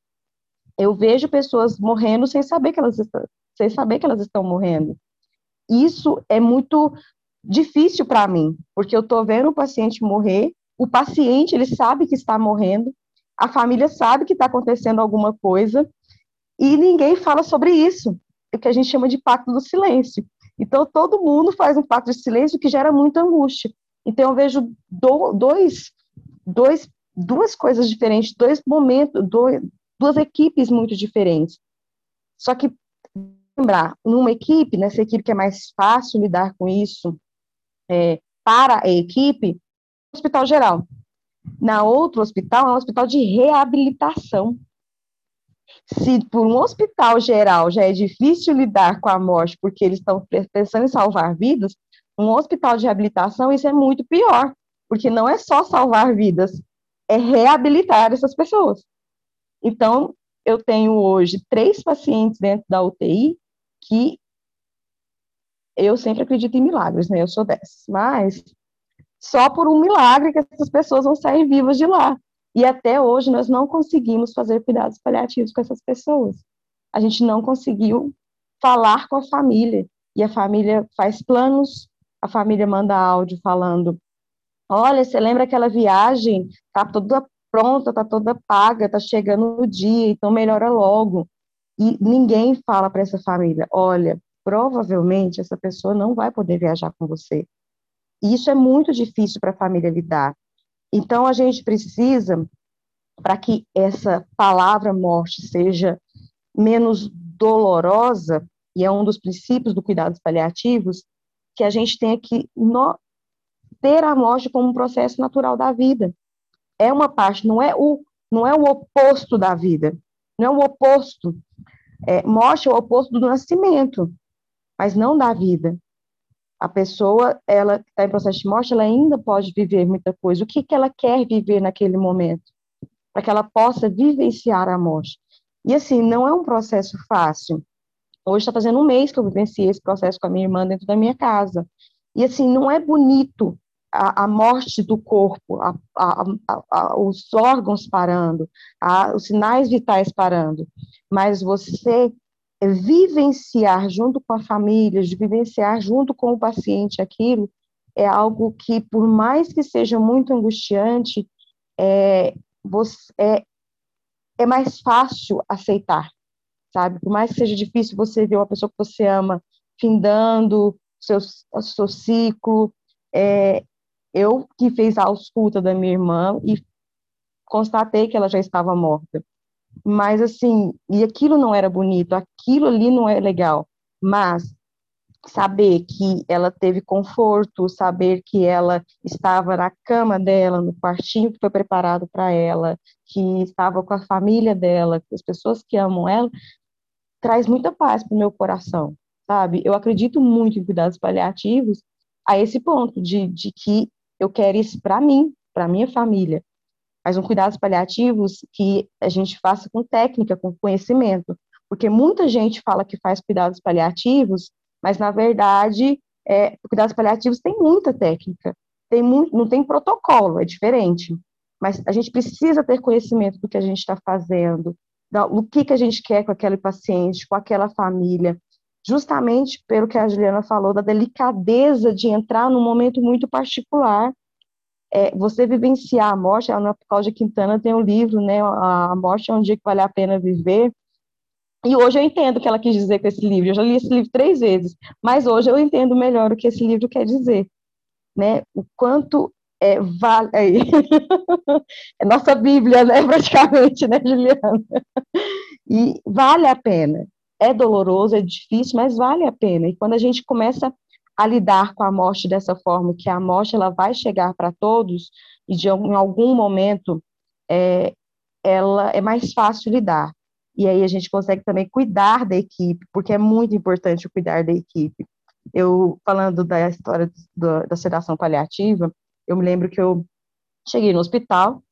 eu vejo pessoas morrendo sem saber que elas estão, sem saber que elas estão morrendo. Isso é muito difícil para mim, porque eu estou vendo o paciente morrer, o paciente ele sabe que está morrendo, a família sabe que está acontecendo alguma coisa, e ninguém fala sobre isso, o que a gente chama de pacto do silêncio. Então, todo mundo faz um pacto de silêncio que gera muita angústia. Então, eu vejo do, dois, dois, duas coisas diferentes, dois momentos, dois, duas equipes muito diferentes. Só que, lembrar, numa equipe, nessa equipe que é mais fácil lidar com isso, é, para a equipe, hospital geral. Na outro hospital, é um hospital de reabilitação. Se por um hospital geral já é difícil lidar com a morte porque eles estão pensando em salvar vidas, um hospital de reabilitação isso é muito pior, porque não é só salvar vidas, é reabilitar essas pessoas. Então, eu tenho hoje três pacientes dentro da UTI que eu sempre acredito em milagres, né? Eu sou dessas, mas só por um milagre que essas pessoas vão sair vivas de lá. E até hoje nós não conseguimos fazer cuidados paliativos com essas pessoas. A gente não conseguiu falar com a família. E a família faz planos, a família manda áudio falando: Olha, você lembra aquela viagem? Tá toda pronta, tá toda paga, tá chegando o dia, então melhora logo. E ninguém fala para essa família: Olha, provavelmente essa pessoa não vai poder viajar com você. E isso é muito difícil para a família lidar. Então, a gente precisa, para que essa palavra morte seja menos dolorosa, e é um dos princípios do cuidados paliativos, que a gente tenha que no, ter a morte como um processo natural da vida. É uma parte, não é o, não é o oposto da vida, não é o oposto. É, morte é o oposto do nascimento, mas não da vida a pessoa, ela está em processo de morte, ela ainda pode viver muita coisa. O que, que ela quer viver naquele momento? Para que ela possa vivenciar a morte. E assim, não é um processo fácil. Hoje está fazendo um mês que eu vivenciei esse processo com a minha irmã dentro da minha casa. E assim, não é bonito a, a morte do corpo, a, a, os órgãos parando, os sinais vitais parando. Mas você vivenciar junto com a família, vivenciar junto com o paciente aquilo, é algo que, por mais que seja muito angustiante, é, você, é, é mais fácil aceitar, sabe? Por mais que seja difícil você ver uma pessoa que você ama findando seu, seu ciclo, é, eu que fiz a ausculta da minha irmã e constatei que ela já estava morta. Mas, assim, e aquilo não era bonito, aquilo ali não é legal. Mas saber que ela teve conforto, saber que ela estava na cama dela, no quartinho que foi preparado para ela, que estava com a família dela, com as pessoas que amam ela, traz muita paz para o meu coração, sabe? Eu acredito muito em cuidados paliativos a esse ponto de, de que eu quero isso para mim, para minha família, mas um cuidados paliativos que a gente faça com técnica, com conhecimento, porque muita gente fala que faz cuidados paliativos mas na verdade, é, cuidados paliativos tem muita técnica, tem muito, não tem protocolo, é diferente. Mas a gente precisa ter conhecimento do que a gente está fazendo, do que, que a gente quer com aquele paciente, com aquela família, justamente pelo que a Juliana falou, da delicadeza de entrar num momento muito particular. É, você vivenciar a morte, a Ana Cláudia Quintana tem um livro, né, A Morte é um Dia que Vale a Pena Viver, e hoje eu entendo o que ela quis dizer com esse livro. Eu já li esse livro três vezes, mas hoje eu entendo melhor o que esse livro quer dizer, né? O quanto é, vale é nossa Bíblia, né? Praticamente, né, Juliana? E vale a pena. É doloroso, é difícil, mas vale a pena. E quando a gente começa a lidar com a morte dessa forma, que a morte ela vai chegar para todos e de em algum momento é, ela é mais fácil lidar e aí a gente consegue também cuidar da equipe, porque é muito importante cuidar da equipe. Eu, falando da história do, da sedação paliativa, eu me lembro que eu cheguei no hospital,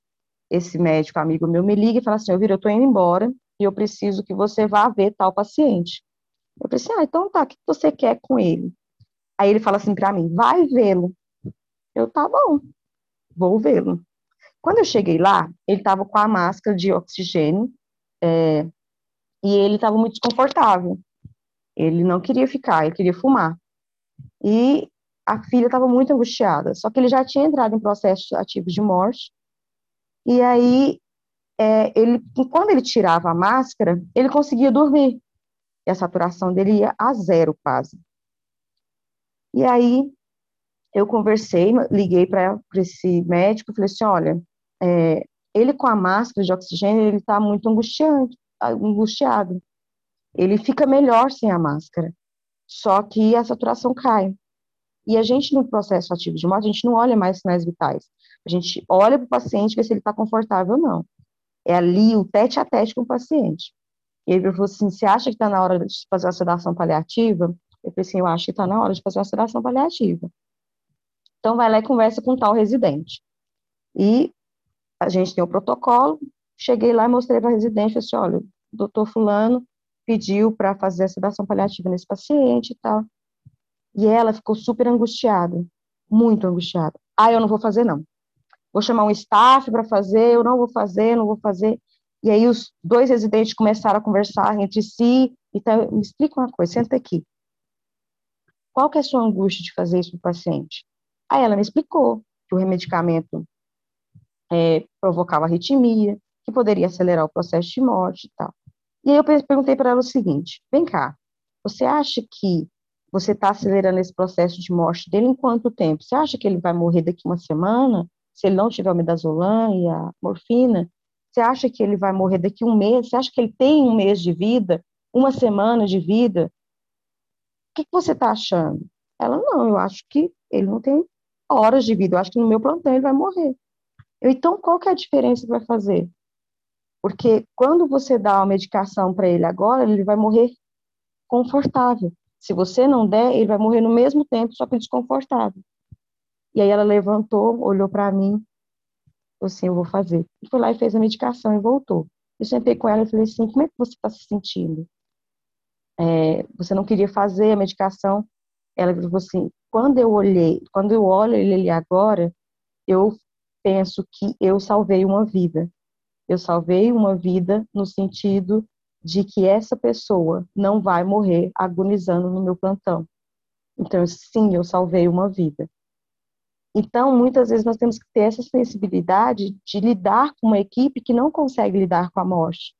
esse médico amigo meu me liga e fala assim, eu viro, eu tô indo embora e eu preciso que você vá ver tal paciente. Eu falei assim, ah, então tá, o que você quer com ele? Aí ele fala assim para mim, vai vê-lo. Eu, tá bom, vou vê-lo. Quando eu cheguei lá, ele estava com a máscara de oxigênio, é, e ele estava muito desconfortável. Ele não queria ficar, ele queria fumar. E a filha estava muito angustiada. Só que ele já tinha entrado em processos ativos de morte. E aí, é, ele, quando ele tirava a máscara, ele conseguia dormir. E a saturação dele ia a zero quase. E aí, eu conversei, liguei para esse médico, falei assim, olha, é, ele com a máscara de oxigênio, ele está muito angustiante, angustiado. Ele fica melhor sem a máscara, só que a saturação cai. E a gente, no processo ativo de morte, a gente não olha mais sinais vitais. A gente olha para o paciente, vê se ele está confortável ou não. É ali o tete a tete com o paciente. E ele falou assim: você acha que está na hora de fazer a sedação paliativa? Eu falei assim: eu acho que está na hora de fazer a sedação paliativa. Então, vai lá e conversa com tal residente. E a gente tem o protocolo, cheguei lá e mostrei para a residente, assim, olha, o doutor fulano pediu para fazer a sedação paliativa nesse paciente e tal. E ela ficou super angustiada, muito angustiada. Ah, eu não vou fazer, não. Vou chamar um staff para fazer, eu não vou fazer, não vou fazer. E aí os dois residentes começaram a conversar entre si. Então, me explica uma coisa, senta aqui. Qual que é a sua angústia de fazer isso para o paciente? Aí ela me explicou que o remedicamento é, provocava arritmia, que poderia acelerar o processo de morte e tal. E aí eu perguntei para ela o seguinte: vem cá, você acha que você está acelerando esse processo de morte dele em quanto tempo? Você acha que ele vai morrer daqui uma semana, se ele não tiver o midazolam e a morfina? Você acha que ele vai morrer daqui um mês? Você acha que ele tem um mês de vida, uma semana de vida? Que, que você está achando? Ela, não, eu acho que ele não tem horas de vida, eu acho que no meu plantão ele vai morrer. Eu, então, qual que é a diferença que vai fazer? Porque quando você dá a medicação para ele agora, ele vai morrer confortável. Se você não der, ele vai morrer no mesmo tempo, só que desconfortável. E aí ela levantou, olhou para mim, falou assim, eu vou fazer. E foi lá e fez a medicação e voltou. Eu sentei com ela e falei assim, como é que você está se sentindo? É, você não queria fazer a medicação? Ela falou assim, quando eu olhei, quando eu olho ele agora, eu penso que eu salvei uma vida. Eu salvei uma vida no sentido de que essa pessoa não vai morrer agonizando no meu plantão. Então, sim, eu salvei uma vida. Então, muitas vezes nós temos que ter essa sensibilidade de lidar com uma equipe que não consegue lidar com a morte.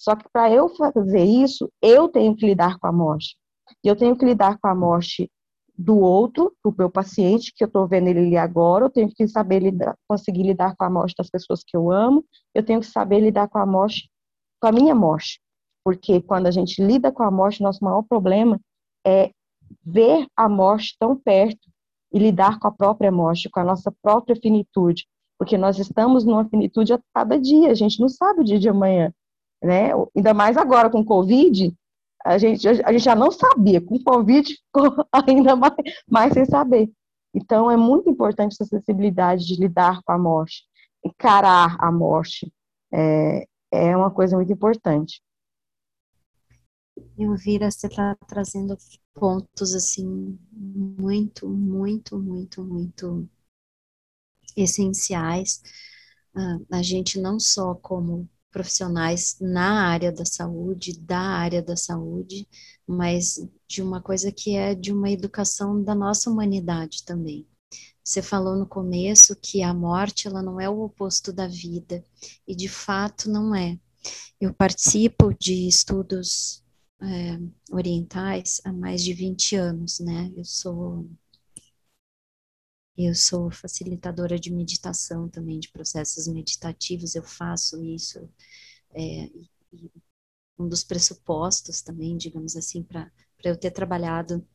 Só que para eu fazer isso, eu tenho que lidar com a morte. Eu tenho que lidar com a morte do outro, do meu paciente, que eu estou vendo ele ali agora, eu tenho que saber lidar, conseguir lidar com a morte das pessoas que eu amo, eu tenho que saber lidar com a morte, com a minha morte. Porque quando a gente lida com a morte, nosso maior problema é ver a morte tão perto e lidar com a própria morte, com a nossa própria finitude, porque nós estamos numa finitude a cada dia, a gente não sabe o dia de amanhã, né? Ainda mais agora com o Covid, a gente, a gente já não sabia, com o Covid ficou ainda mais, mais sem saber. Então, é muito importante essa sensibilidade de lidar com a morte, encarar a morte, é, é uma coisa muito importante. Elvira, você está trazendo pontos assim muito, muito, muito, muito essenciais. Uh, a gente não só como profissionais na área da saúde, da área da saúde, mas de uma coisa que é de uma educação da nossa humanidade também. Você falou no começo que a morte ela não é o oposto da vida, e de fato não é. Eu participo de estudos é, orientais há mais de 20 anos, né? Eu sou eu sou facilitadora de meditação também, de processos meditativos, eu faço isso. É, um dos pressupostos também, digamos assim, para eu ter trabalhado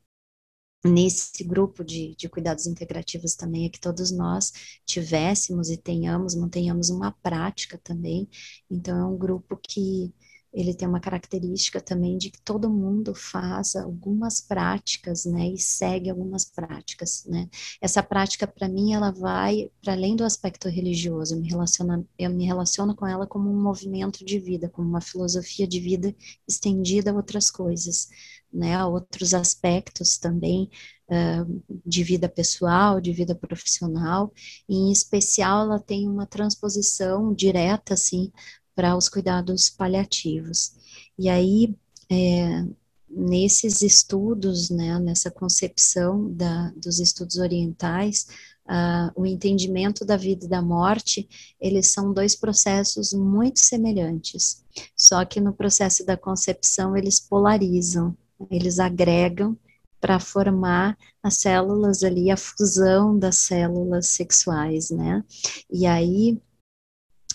nesse grupo de, de cuidados integrativos também é que todos nós tivéssemos e tenhamos, mantenhamos uma prática também. Então, é um grupo que ele tem uma característica também de que todo mundo faz algumas práticas, né, e segue algumas práticas, né. Essa prática, para mim, ela vai para além do aspecto religioso, eu me, relaciono, eu me relaciono com ela como um movimento de vida, como uma filosofia de vida estendida a outras coisas, né, a outros aspectos também uh, de vida pessoal, de vida profissional, e em especial ela tem uma transposição direta, assim, para os cuidados paliativos. E aí, é, nesses estudos, né, nessa concepção da, dos estudos orientais, uh, o entendimento da vida e da morte, eles são dois processos muito semelhantes, só que no processo da concepção eles polarizam, eles agregam para formar as células ali, a fusão das células sexuais, né? E aí,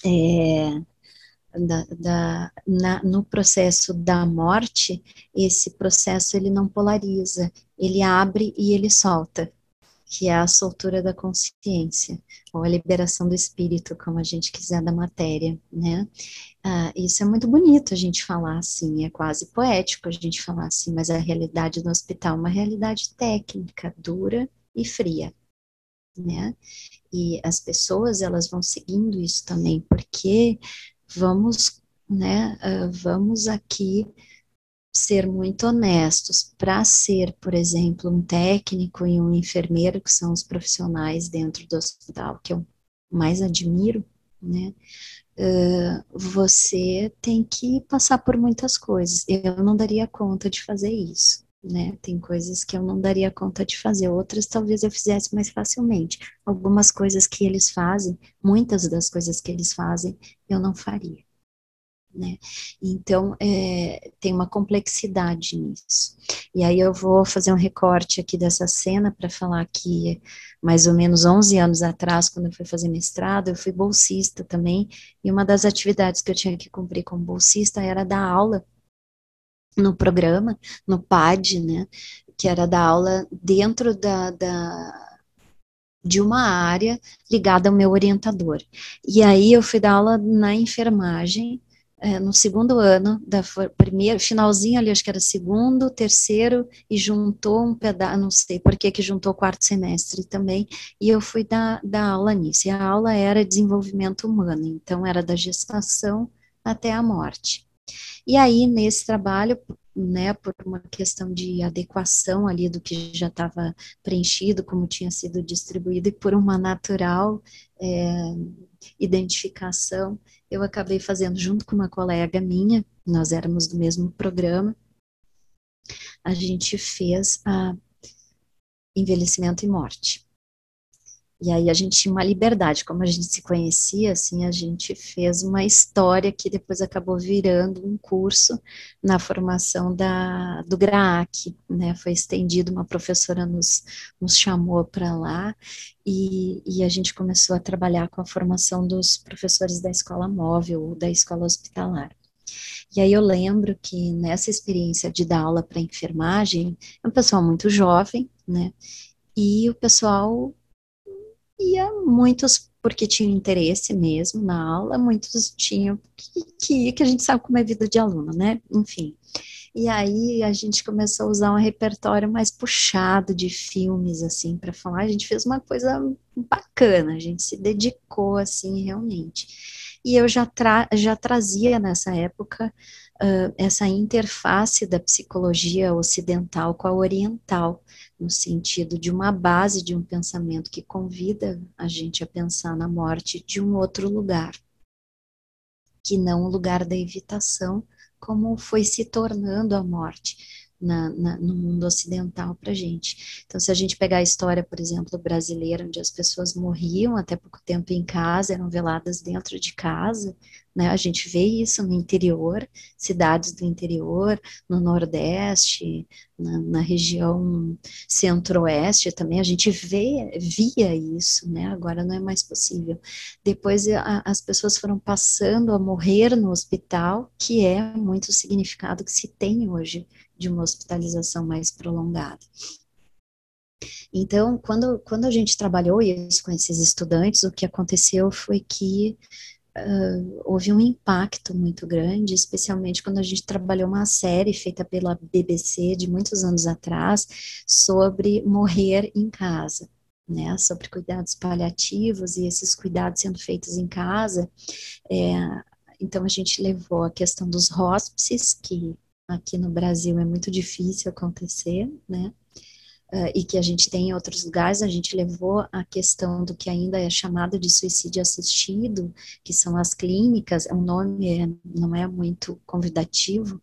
é, da, da, na, no processo da morte, esse processo ele não polariza, ele abre e ele solta, que é a soltura da consciência, ou a liberação do espírito, como a gente quiser, da matéria, né? Ah, isso é muito bonito a gente falar assim, é quase poético a gente falar assim, mas a realidade do hospital é uma realidade técnica, dura e fria, né? E as pessoas, elas vão seguindo isso também, porque vamos, né, uh, vamos aqui ser muito honestos. Para ser, por exemplo, um técnico e um enfermeiro, que são os profissionais dentro do hospital que eu mais admiro, né? Uh, você tem que passar por muitas coisas. Eu não daria conta de fazer isso, né? Tem coisas que eu não daria conta de fazer, outras talvez eu fizesse mais facilmente. Algumas coisas que eles fazem, muitas das coisas que eles fazem, eu não faria né? Então, é, tem uma complexidade nisso. E aí eu vou fazer um recorte aqui dessa cena para falar que mais ou menos 11 anos atrás, quando eu fui fazer mestrado, eu fui bolsista também, e uma das atividades que eu tinha que cumprir como bolsista era dar aula no programa, no PAD, né, que era dar aula dentro da, da de uma área ligada ao meu orientador. E aí eu fui dar aula na enfermagem, é, no segundo ano, da primeiro, finalzinho ali, acho que era segundo, terceiro, e juntou um pedaço, não sei por que que juntou quarto semestre também, e eu fui dar, dar aula nisso, e a aula era desenvolvimento humano, então era da gestação até a morte. E aí, nesse trabalho, né, por uma questão de adequação ali do que já estava preenchido, como tinha sido distribuído, e por uma natural é, identificação, eu acabei fazendo junto com uma colega minha, nós éramos do mesmo programa, a gente fez a envelhecimento e morte. E aí a gente tinha uma liberdade, como a gente se conhecia, assim, a gente fez uma história que depois acabou virando um curso na formação da, do GRAAC, né, foi estendido, uma professora nos, nos chamou para lá, e, e a gente começou a trabalhar com a formação dos professores da escola móvel, da escola hospitalar. E aí eu lembro que nessa experiência de dar aula para enfermagem, é um pessoal muito jovem, né? E o pessoal ia muitos porque tinham interesse mesmo na aula, muitos tinham que, que, que a gente sabe como é vida de aluno, né? Enfim. E aí a gente começou a usar um repertório mais puxado de filmes, assim, para falar. A gente fez uma coisa bacana, a gente se dedicou, assim, realmente. E eu já, tra já trazia nessa época essa interface da psicologia ocidental com a oriental, no sentido de uma base de um pensamento que convida a gente a pensar na morte de um outro lugar, que não o lugar da evitação, como foi se tornando a morte na, na, no mundo ocidental para gente. Então, se a gente pegar a história, por exemplo, brasileira, onde as pessoas morriam até pouco tempo em casa, eram veladas dentro de casa, né? A gente vê isso no interior, cidades do interior, no Nordeste, na, na região centro-oeste também, a gente vê, via isso, né? Agora não é mais possível. Depois a, as pessoas foram passando a morrer no hospital, que é muito o significado que se tem hoje de uma hospitalização mais prolongada. Então, quando, quando a gente trabalhou isso com esses estudantes, o que aconteceu foi que uh, houve um impacto muito grande, especialmente quando a gente trabalhou uma série feita pela BBC de muitos anos atrás sobre morrer em casa. Né, sobre cuidados paliativos e esses cuidados sendo feitos em casa. É, então, a gente levou a questão dos hóspices, que aqui no Brasil é muito difícil acontecer, né? Uh, e que a gente tem em outros lugares, a gente levou a questão do que ainda é chamado de suicídio assistido, que são as clínicas, é um nome, é, não é muito convidativo,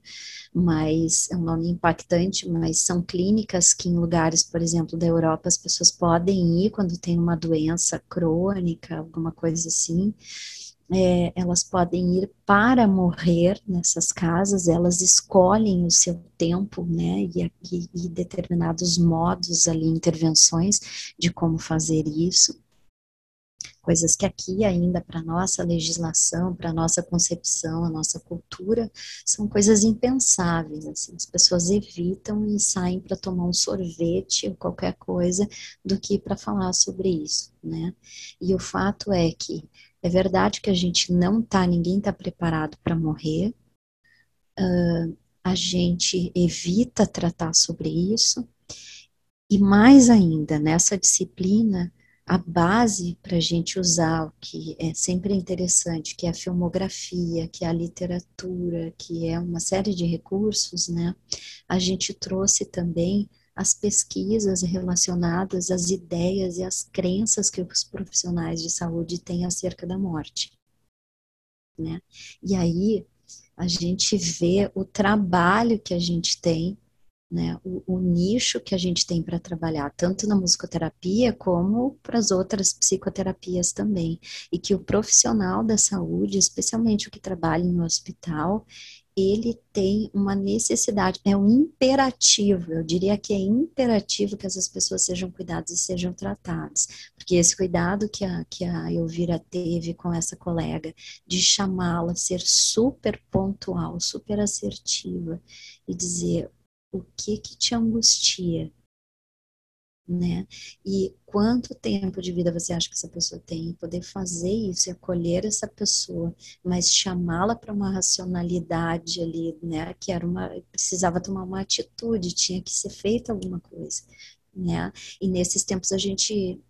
mas é um nome impactante, mas são clínicas que em lugares, por exemplo, da Europa, as pessoas podem ir quando tem uma doença crônica, alguma coisa assim, é, elas podem ir para morrer nessas casas, elas escolhem o seu tempo, né, e, e, determinados modos ali, intervenções de como fazer isso coisas que aqui ainda para nossa legislação, para nossa concepção, a nossa cultura, são coisas impensáveis, assim, as pessoas evitam e saem para tomar um sorvete ou qualquer coisa do que para falar sobre isso, né? E o fato é que é verdade que a gente não tá, ninguém tá preparado para morrer. Uh, a gente evita tratar sobre isso. E mais ainda, nessa disciplina, a base para a gente usar, o que é sempre interessante, que é a filmografia, que é a literatura, que é uma série de recursos, né? A gente trouxe também as pesquisas relacionadas às ideias e às crenças que os profissionais de saúde têm acerca da morte. Né? E aí a gente vê o trabalho que a gente tem, né? o, o nicho que a gente tem para trabalhar, tanto na musicoterapia como para as outras psicoterapias também. E que o profissional da saúde, especialmente o que trabalha no hospital, ele tem uma necessidade, é um imperativo, eu diria que é imperativo que essas pessoas sejam cuidadas e sejam tratadas, porque esse cuidado que a, que a Elvira teve com essa colega, de chamá-la, ser super pontual, super assertiva, e dizer o que que te angustia, né? E quanto tempo de vida você acha que essa pessoa tem? Poder fazer isso e acolher essa pessoa, mas chamá-la para uma racionalidade ali, né? Que era uma precisava tomar uma atitude, tinha que ser feita alguma coisa, né? E nesses tempos a gente,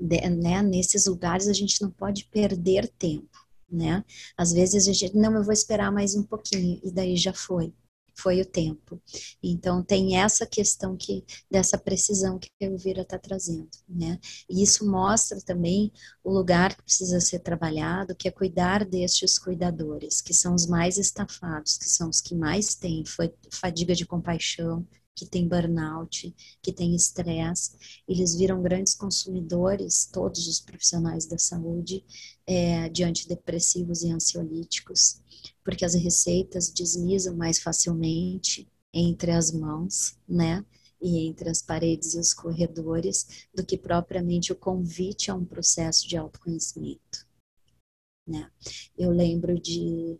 né? Nesses lugares a gente não pode perder tempo, né? Às vezes a gente não, eu vou esperar mais um pouquinho e daí já foi foi o tempo. Então tem essa questão que dessa precisão que a Elvira está trazendo, né? E isso mostra também o lugar que precisa ser trabalhado, que é cuidar destes cuidadores, que são os mais estafados, que são os que mais têm fadiga de compaixão, que tem burnout, que tem estresse, eles viram grandes consumidores, todos os profissionais da saúde, é, de antidepressivos e ansiolíticos, porque as receitas deslizam mais facilmente entre as mãos, né? E entre as paredes e os corredores, do que propriamente o convite a um processo de autoconhecimento. Né? Eu lembro de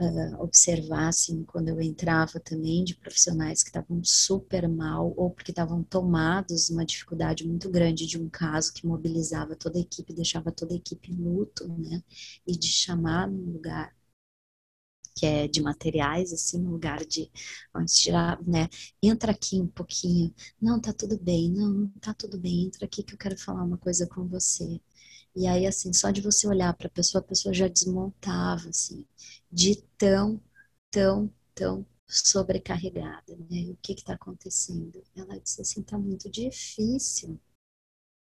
uh, observar, assim, quando eu entrava também, de profissionais que estavam super mal ou porque estavam tomados uma dificuldade muito grande de um caso que mobilizava toda a equipe, deixava toda a equipe em luto, né? E de chamar num lugar que é de materiais, assim, no lugar de onde tirar, né? Entra aqui um pouquinho. Não, tá tudo bem. Não, não tá tudo bem. Entra aqui que eu quero falar uma coisa com você. E aí, assim, só de você olhar para a pessoa, a pessoa já desmontava, assim, de tão, tão, tão sobrecarregada, né? O que está acontecendo? Ela disse assim, tá muito difícil,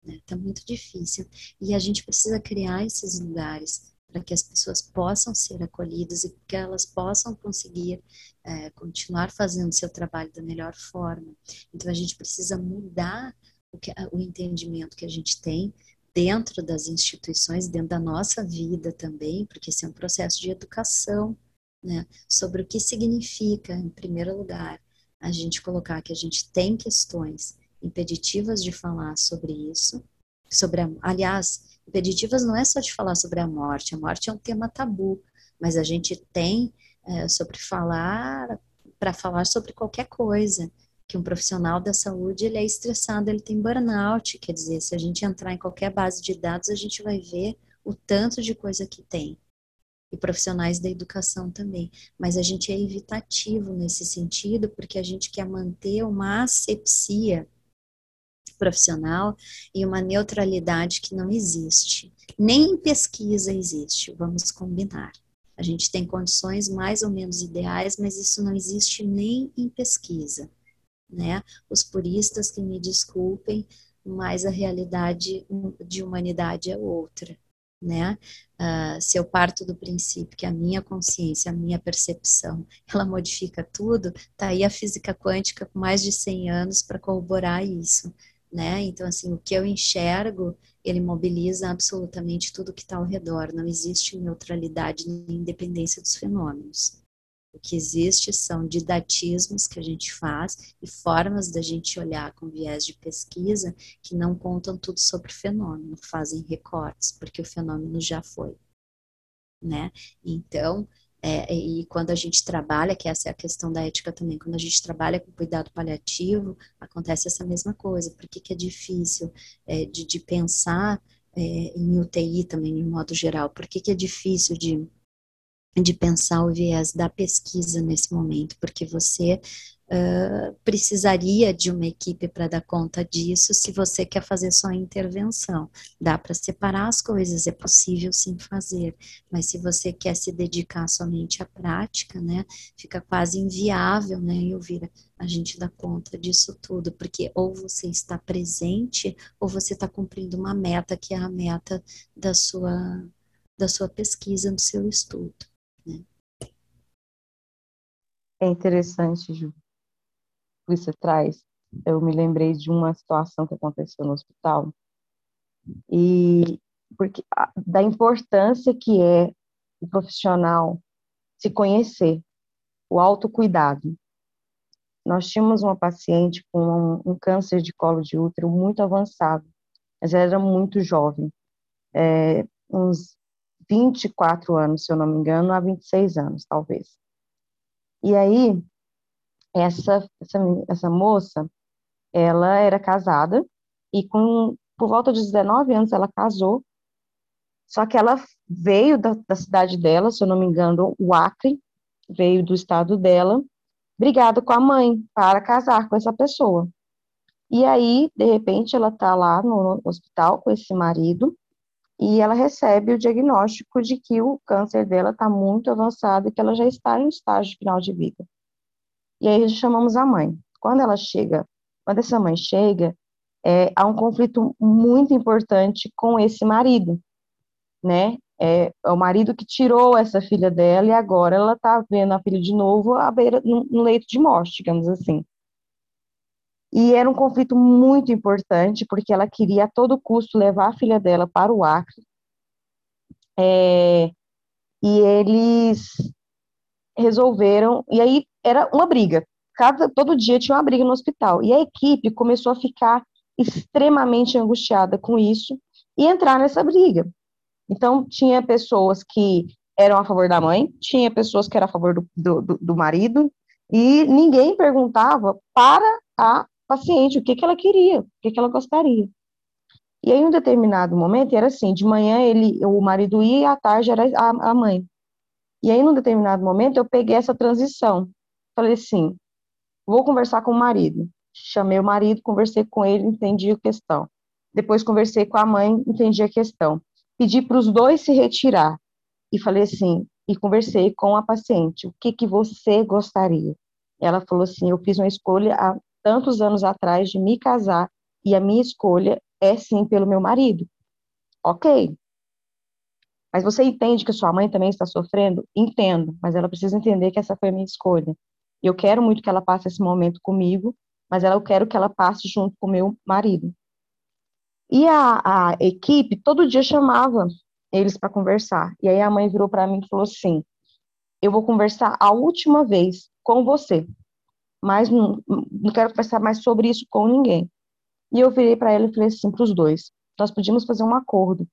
né? Tá muito difícil. E a gente precisa criar esses lugares para que as pessoas possam ser acolhidas e que elas possam conseguir é, continuar fazendo seu trabalho da melhor forma. Então a gente precisa mudar o, que, o entendimento que a gente tem dentro das instituições, dentro da nossa vida também, porque esse é um processo de educação, né, sobre o que significa, em primeiro lugar, a gente colocar que a gente tem questões impeditivas de falar sobre isso, sobre a, aliás, impeditivas não é só de falar sobre a morte, a morte é um tema tabu, mas a gente tem é, sobre falar para falar sobre qualquer coisa que um profissional da saúde ele é estressado, ele tem burnout, quer dizer, se a gente entrar em qualquer base de dados, a gente vai ver o tanto de coisa que tem. E profissionais da educação também. Mas a gente é evitativo nesse sentido, porque a gente quer manter uma asepsia profissional e uma neutralidade que não existe. Nem em pesquisa existe, vamos combinar. A gente tem condições mais ou menos ideais, mas isso não existe nem em pesquisa né? Os puristas que me desculpem, mas a realidade de humanidade é outra, né? Uh, se eu parto do princípio que a minha consciência, a minha percepção, ela modifica tudo, tá aí a física quântica com mais de 100 anos para corroborar isso, né? Então, assim, o que eu enxergo, ele mobiliza absolutamente tudo que está ao redor, não existe neutralidade nem independência dos fenômenos. O que existe são didatismos que a gente faz e formas da gente olhar com viés de pesquisa que não contam tudo sobre o fenômeno, fazem recortes, porque o fenômeno já foi. Né? Então, é, e quando a gente trabalha, que essa é a questão da ética também, quando a gente trabalha com cuidado paliativo, acontece essa mesma coisa. Por que, que é difícil é, de, de, pensar é, em UTI também, em modo geral? Por que, que é difícil de de pensar o viés da pesquisa nesse momento, porque você uh, precisaria de uma equipe para dar conta disso se você quer fazer só a intervenção. Dá para separar as coisas, é possível sim fazer, mas se você quer se dedicar somente à prática, né, fica quase inviável, né, Elvira, a gente dar conta disso tudo, porque ou você está presente ou você está cumprindo uma meta que é a meta da sua da sua pesquisa, do seu estudo. É interessante, Ju, que você traz. Eu me lembrei de uma situação que aconteceu no hospital e porque da importância que é o profissional se conhecer, o autocuidado. Nós tínhamos uma paciente com um, um câncer de colo de útero muito avançado, mas ela era muito jovem, é, uns 24 anos, se eu não me engano, a 26 anos, talvez. E aí, essa, essa, essa moça, ela era casada e com, por volta de 19 anos ela casou, só que ela veio da, da cidade dela, se eu não me engano, o Acre, veio do estado dela, brigada com a mãe para casar com essa pessoa. E aí, de repente, ela está lá no hospital com esse marido, e ela recebe o diagnóstico de que o câncer dela está muito avançado e que ela já está em estágio final de vida. E aí chamamos a mãe. Quando ela chega, quando essa mãe chega, é, há um conflito muito importante com esse marido, né? É, é o marido que tirou essa filha dela e agora ela está vendo a filha de novo à beira, no, no leito de morte, digamos assim. E era um conflito muito importante, porque ela queria a todo custo levar a filha dela para o Acre. É, e eles resolveram, e aí era uma briga. Cada, todo dia tinha uma briga no hospital. E a equipe começou a ficar extremamente angustiada com isso e entrar nessa briga. Então, tinha pessoas que eram a favor da mãe, tinha pessoas que eram a favor do, do, do marido, e ninguém perguntava para a paciente o que, que ela queria, o que, que ela gostaria. E aí, em um determinado momento, era assim, de manhã ele, o marido ia e à tarde era a, a mãe. E aí, num determinado momento, eu peguei essa transição. Falei assim, vou conversar com o marido. Chamei o marido, conversei com ele, entendi a questão. Depois conversei com a mãe, entendi a questão. Pedi para os dois se retirar. E falei assim, e conversei com a paciente, o que, que você gostaria? Ela falou assim, eu fiz uma escolha tantos anos atrás de me casar, e a minha escolha é sim pelo meu marido. Ok. Mas você entende que sua mãe também está sofrendo? Entendo, mas ela precisa entender que essa foi a minha escolha. Eu quero muito que ela passe esse momento comigo, mas ela, eu quero que ela passe junto com meu marido. E a, a equipe todo dia chamava eles para conversar. E aí a mãe virou para mim e falou assim: Eu vou conversar a última vez com você, mas não, não quero conversar mais sobre isso com ninguém. E eu virei para ela e falei assim para os dois: nós podíamos fazer um acordo,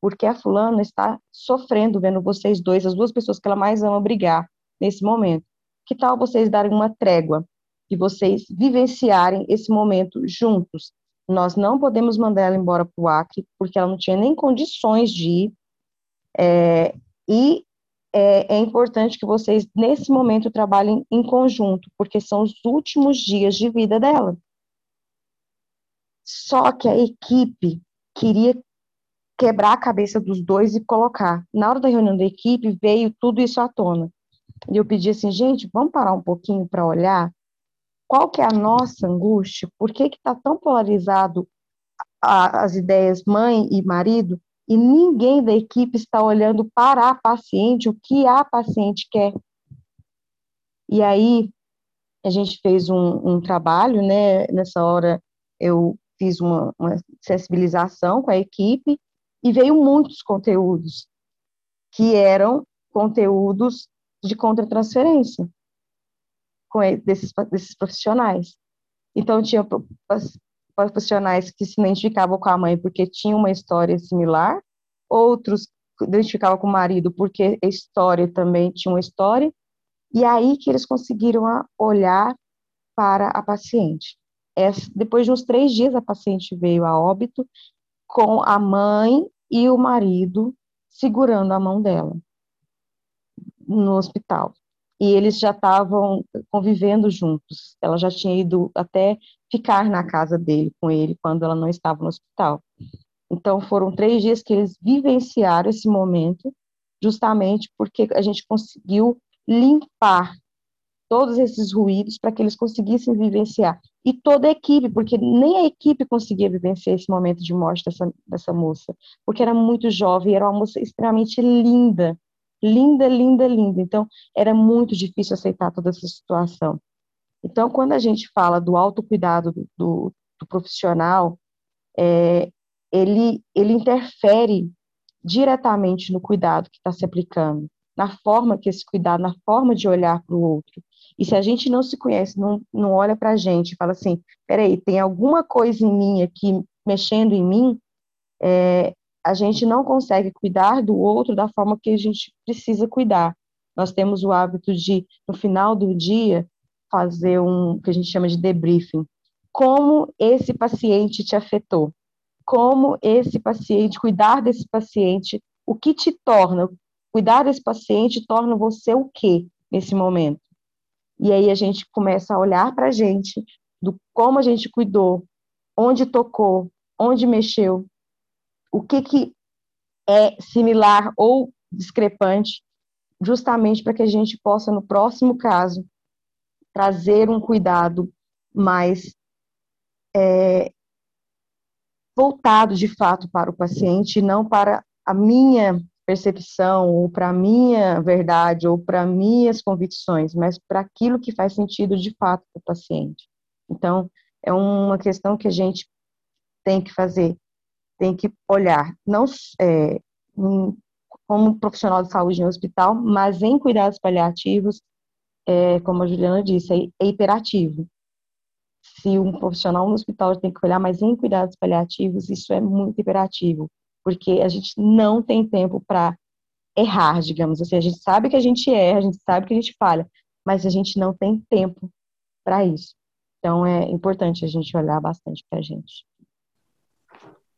porque a fulana está sofrendo vendo vocês dois, as duas pessoas que ela mais ama, brigar nesse momento. Que tal vocês darem uma trégua e vocês vivenciarem esse momento juntos? Nós não podemos mandar ela embora para o Acre, porque ela não tinha nem condições de ir. É, e é, é, importante que vocês, nesse momento, trabalhem em conjunto, porque são os últimos dias de vida dela. Só que a equipe queria quebrar a cabeça dos dois e colocar. Na hora da reunião da equipe, veio tudo isso à tona. E eu pedi assim, gente, vamos parar um pouquinho para olhar qual que é a nossa angústia, por que está tão polarizado a, as ideias mãe e marido, e ninguém da equipe está olhando para a paciente, o que a paciente quer. E aí, a gente fez um, um trabalho, né, nessa hora eu fiz uma, uma sensibilização com a equipe e veio muitos conteúdos que eram conteúdos de contratransferência com desses, desses profissionais. Então, tinha profissionais que se identificavam com a mãe porque tinham uma história similar, outros identificavam com o marido porque a história também tinha uma história, e aí que eles conseguiram olhar para a paciente. Depois de uns três dias, a paciente veio a óbito com a mãe e o marido segurando a mão dela no hospital. E eles já estavam convivendo juntos. Ela já tinha ido até ficar na casa dele com ele quando ela não estava no hospital. Então foram três dias que eles vivenciaram esse momento, justamente porque a gente conseguiu limpar todos esses ruídos para que eles conseguissem vivenciar. E toda a equipe, porque nem a equipe conseguia vivenciar esse momento de morte dessa, dessa moça, porque era muito jovem, era uma moça extremamente linda, linda, linda, linda. Então, era muito difícil aceitar toda essa situação. Então, quando a gente fala do autocuidado do, do, profissional, é, ele, ele interfere diretamente no cuidado que está se aplicando, na forma que esse cuidado, na forma de olhar para o outro. E se a gente não se conhece, não, não olha para a gente fala assim, peraí, tem alguma coisa em mim aqui mexendo em mim, é, a gente não consegue cuidar do outro da forma que a gente precisa cuidar. Nós temos o hábito de, no final do dia, fazer um que a gente chama de debriefing. Como esse paciente te afetou? Como esse paciente, cuidar desse paciente, o que te torna? Cuidar desse paciente torna você o quê nesse momento? E aí a gente começa a olhar para a gente, do como a gente cuidou, onde tocou, onde mexeu, o que, que é similar ou discrepante, justamente para que a gente possa, no próximo caso, trazer um cuidado mais é, voltado de fato para o paciente, não para a minha percepção, ou para a minha verdade, ou para minhas convicções, mas para aquilo que faz sentido de fato para o paciente. Então, é uma questão que a gente tem que fazer, tem que olhar, não é, em, como profissional de saúde no hospital, mas em cuidados paliativos, é, como a Juliana disse, é, é hiperativo. Se um profissional no hospital tem que olhar, mas em cuidados paliativos, isso é muito hiperativo porque a gente não tem tempo para errar, digamos assim. A gente sabe que a gente erra, a gente sabe que a gente falha, mas a gente não tem tempo para isso. Então é importante a gente olhar bastante para a gente.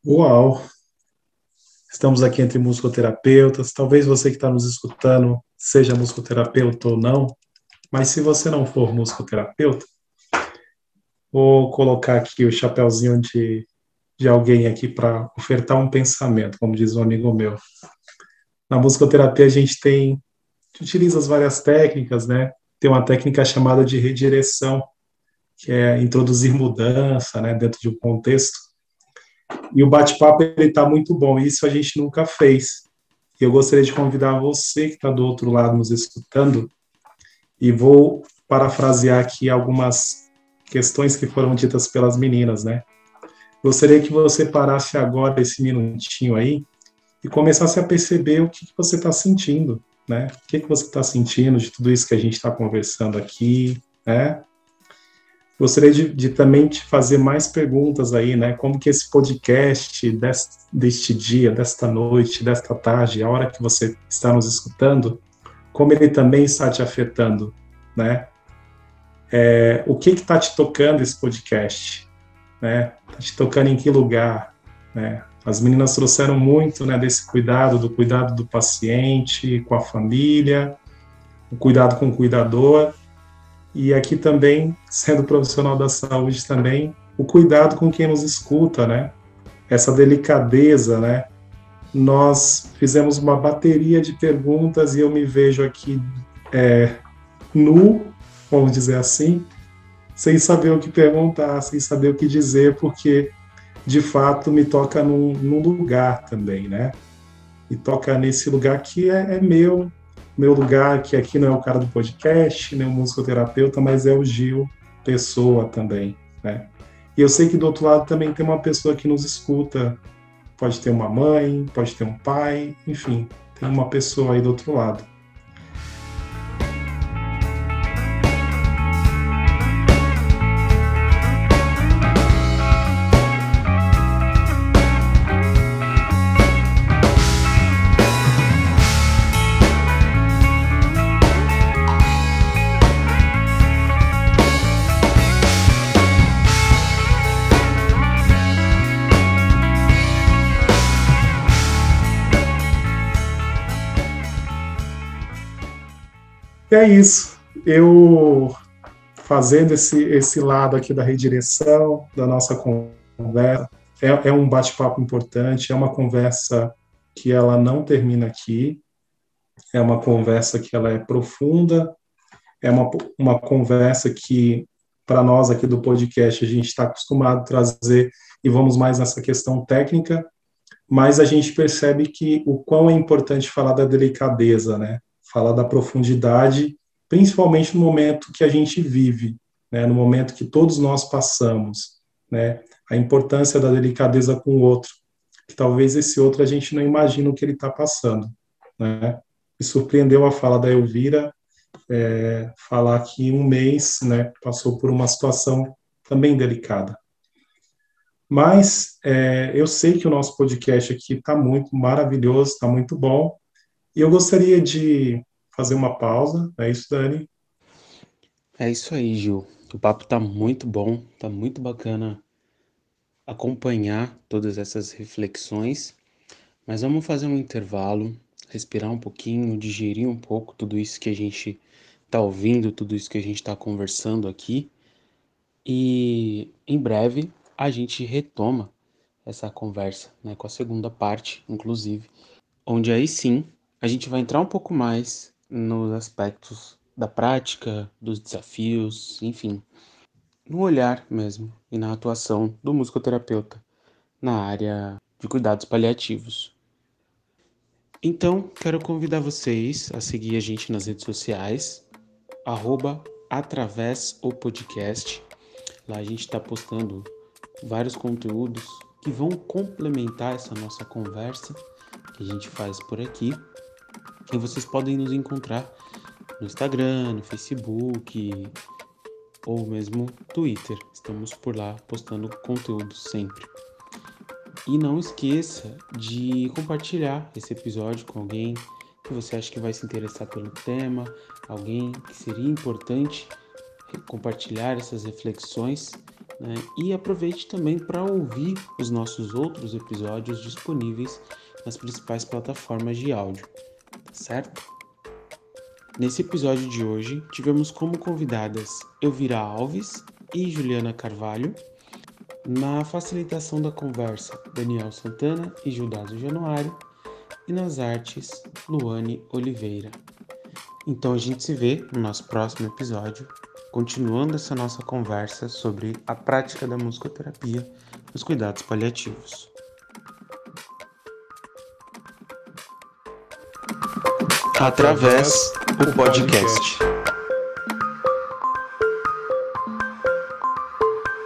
Uau! Estamos aqui entre musicoterapeutas. Talvez você que está nos escutando seja musicoterapeuta ou não, mas se você não for musicoterapeuta, vou colocar aqui o chapéuzinho de, de alguém aqui para ofertar um pensamento, como diz um amigo meu. Na musicoterapia a gente tem utiliza as várias técnicas, né? Tem uma técnica chamada de redireção, que é introduzir mudança, né, dentro de um contexto. E o bate-papo ele está muito bom. Isso a gente nunca fez. Eu gostaria de convidar você que está do outro lado nos escutando e vou parafrasear aqui algumas questões que foram ditas pelas meninas, né? Gostaria que você parasse agora esse minutinho aí e começasse a perceber o que, que você está sentindo, né? O que, que você está sentindo de tudo isso que a gente está conversando aqui, né? Gostaria de, de, também te fazer mais perguntas aí, né? Como que esse podcast deste, deste dia, desta noite, desta tarde, a hora que você está nos escutando, como ele também está te afetando, né? É, o que está te tocando esse podcast, né? Está te tocando em que lugar, né? As meninas trouxeram muito né, desse cuidado, do cuidado do paciente com a família, o cuidado com o cuidador, e aqui também, sendo profissional da saúde também, o cuidado com quem nos escuta, né? Essa delicadeza, né? Nós fizemos uma bateria de perguntas e eu me vejo aqui é, nu, vamos dizer assim, sem saber o que perguntar, sem saber o que dizer, porque de fato me toca num, num lugar também, né? E toca nesse lugar que é, é, meu, meu lugar, que aqui não é o cara do podcast, nem o musicoterapeuta, mas é o Gil, pessoa também, né? E eu sei que do outro lado também tem uma pessoa que nos escuta, pode ter uma mãe, pode ter um pai, enfim, tem uma pessoa aí do outro lado. É isso. Eu fazendo esse, esse lado aqui da redireção da nossa conversa, é, é um bate-papo importante, é uma conversa que ela não termina aqui, é uma conversa que ela é profunda, é uma, uma conversa que, para nós aqui do podcast, a gente está acostumado a trazer e vamos mais nessa questão técnica, mas a gente percebe que o quão é importante falar da delicadeza, né? Falar da profundidade, principalmente no momento que a gente vive, né, no momento que todos nós passamos, né, a importância da delicadeza com o outro, que talvez esse outro a gente não imagina o que ele está passando. Né. Me surpreendeu a fala da Elvira, é, falar que um mês né, passou por uma situação também delicada. Mas é, eu sei que o nosso podcast aqui está muito maravilhoso, está muito bom, e eu gostaria de fazer uma pausa, é isso, Dani? É isso aí, Gil. O papo tá muito bom, tá muito bacana acompanhar todas essas reflexões, mas vamos fazer um intervalo, respirar um pouquinho, digerir um pouco tudo isso que a gente tá ouvindo, tudo isso que a gente tá conversando aqui. E em breve a gente retoma essa conversa, né, com a segunda parte, inclusive, onde aí sim a gente vai entrar um pouco mais nos aspectos da prática, dos desafios, enfim, no olhar mesmo e na atuação do musicoterapeuta na área de cuidados paliativos. Então, quero convidar vocês a seguir a gente nas redes sociais, arroba através o podcast. Lá a gente está postando vários conteúdos que vão complementar essa nossa conversa que a gente faz por aqui. E vocês podem nos encontrar no Instagram, no Facebook ou mesmo Twitter. Estamos por lá postando conteúdo sempre. E não esqueça de compartilhar esse episódio com alguém que você acha que vai se interessar pelo tema, alguém que seria importante compartilhar essas reflexões. Né? E aproveite também para ouvir os nossos outros episódios disponíveis nas principais plataformas de áudio, certo? Nesse episódio de hoje, tivemos como convidadas Elvira Alves e Juliana Carvalho. Na facilitação da conversa, Daniel Santana e Gildaso Januário. E nas artes, Luane Oliveira. Então a gente se vê no nosso próximo episódio, continuando essa nossa conversa sobre a prática da musicoterapia nos cuidados paliativos. Através do podcast.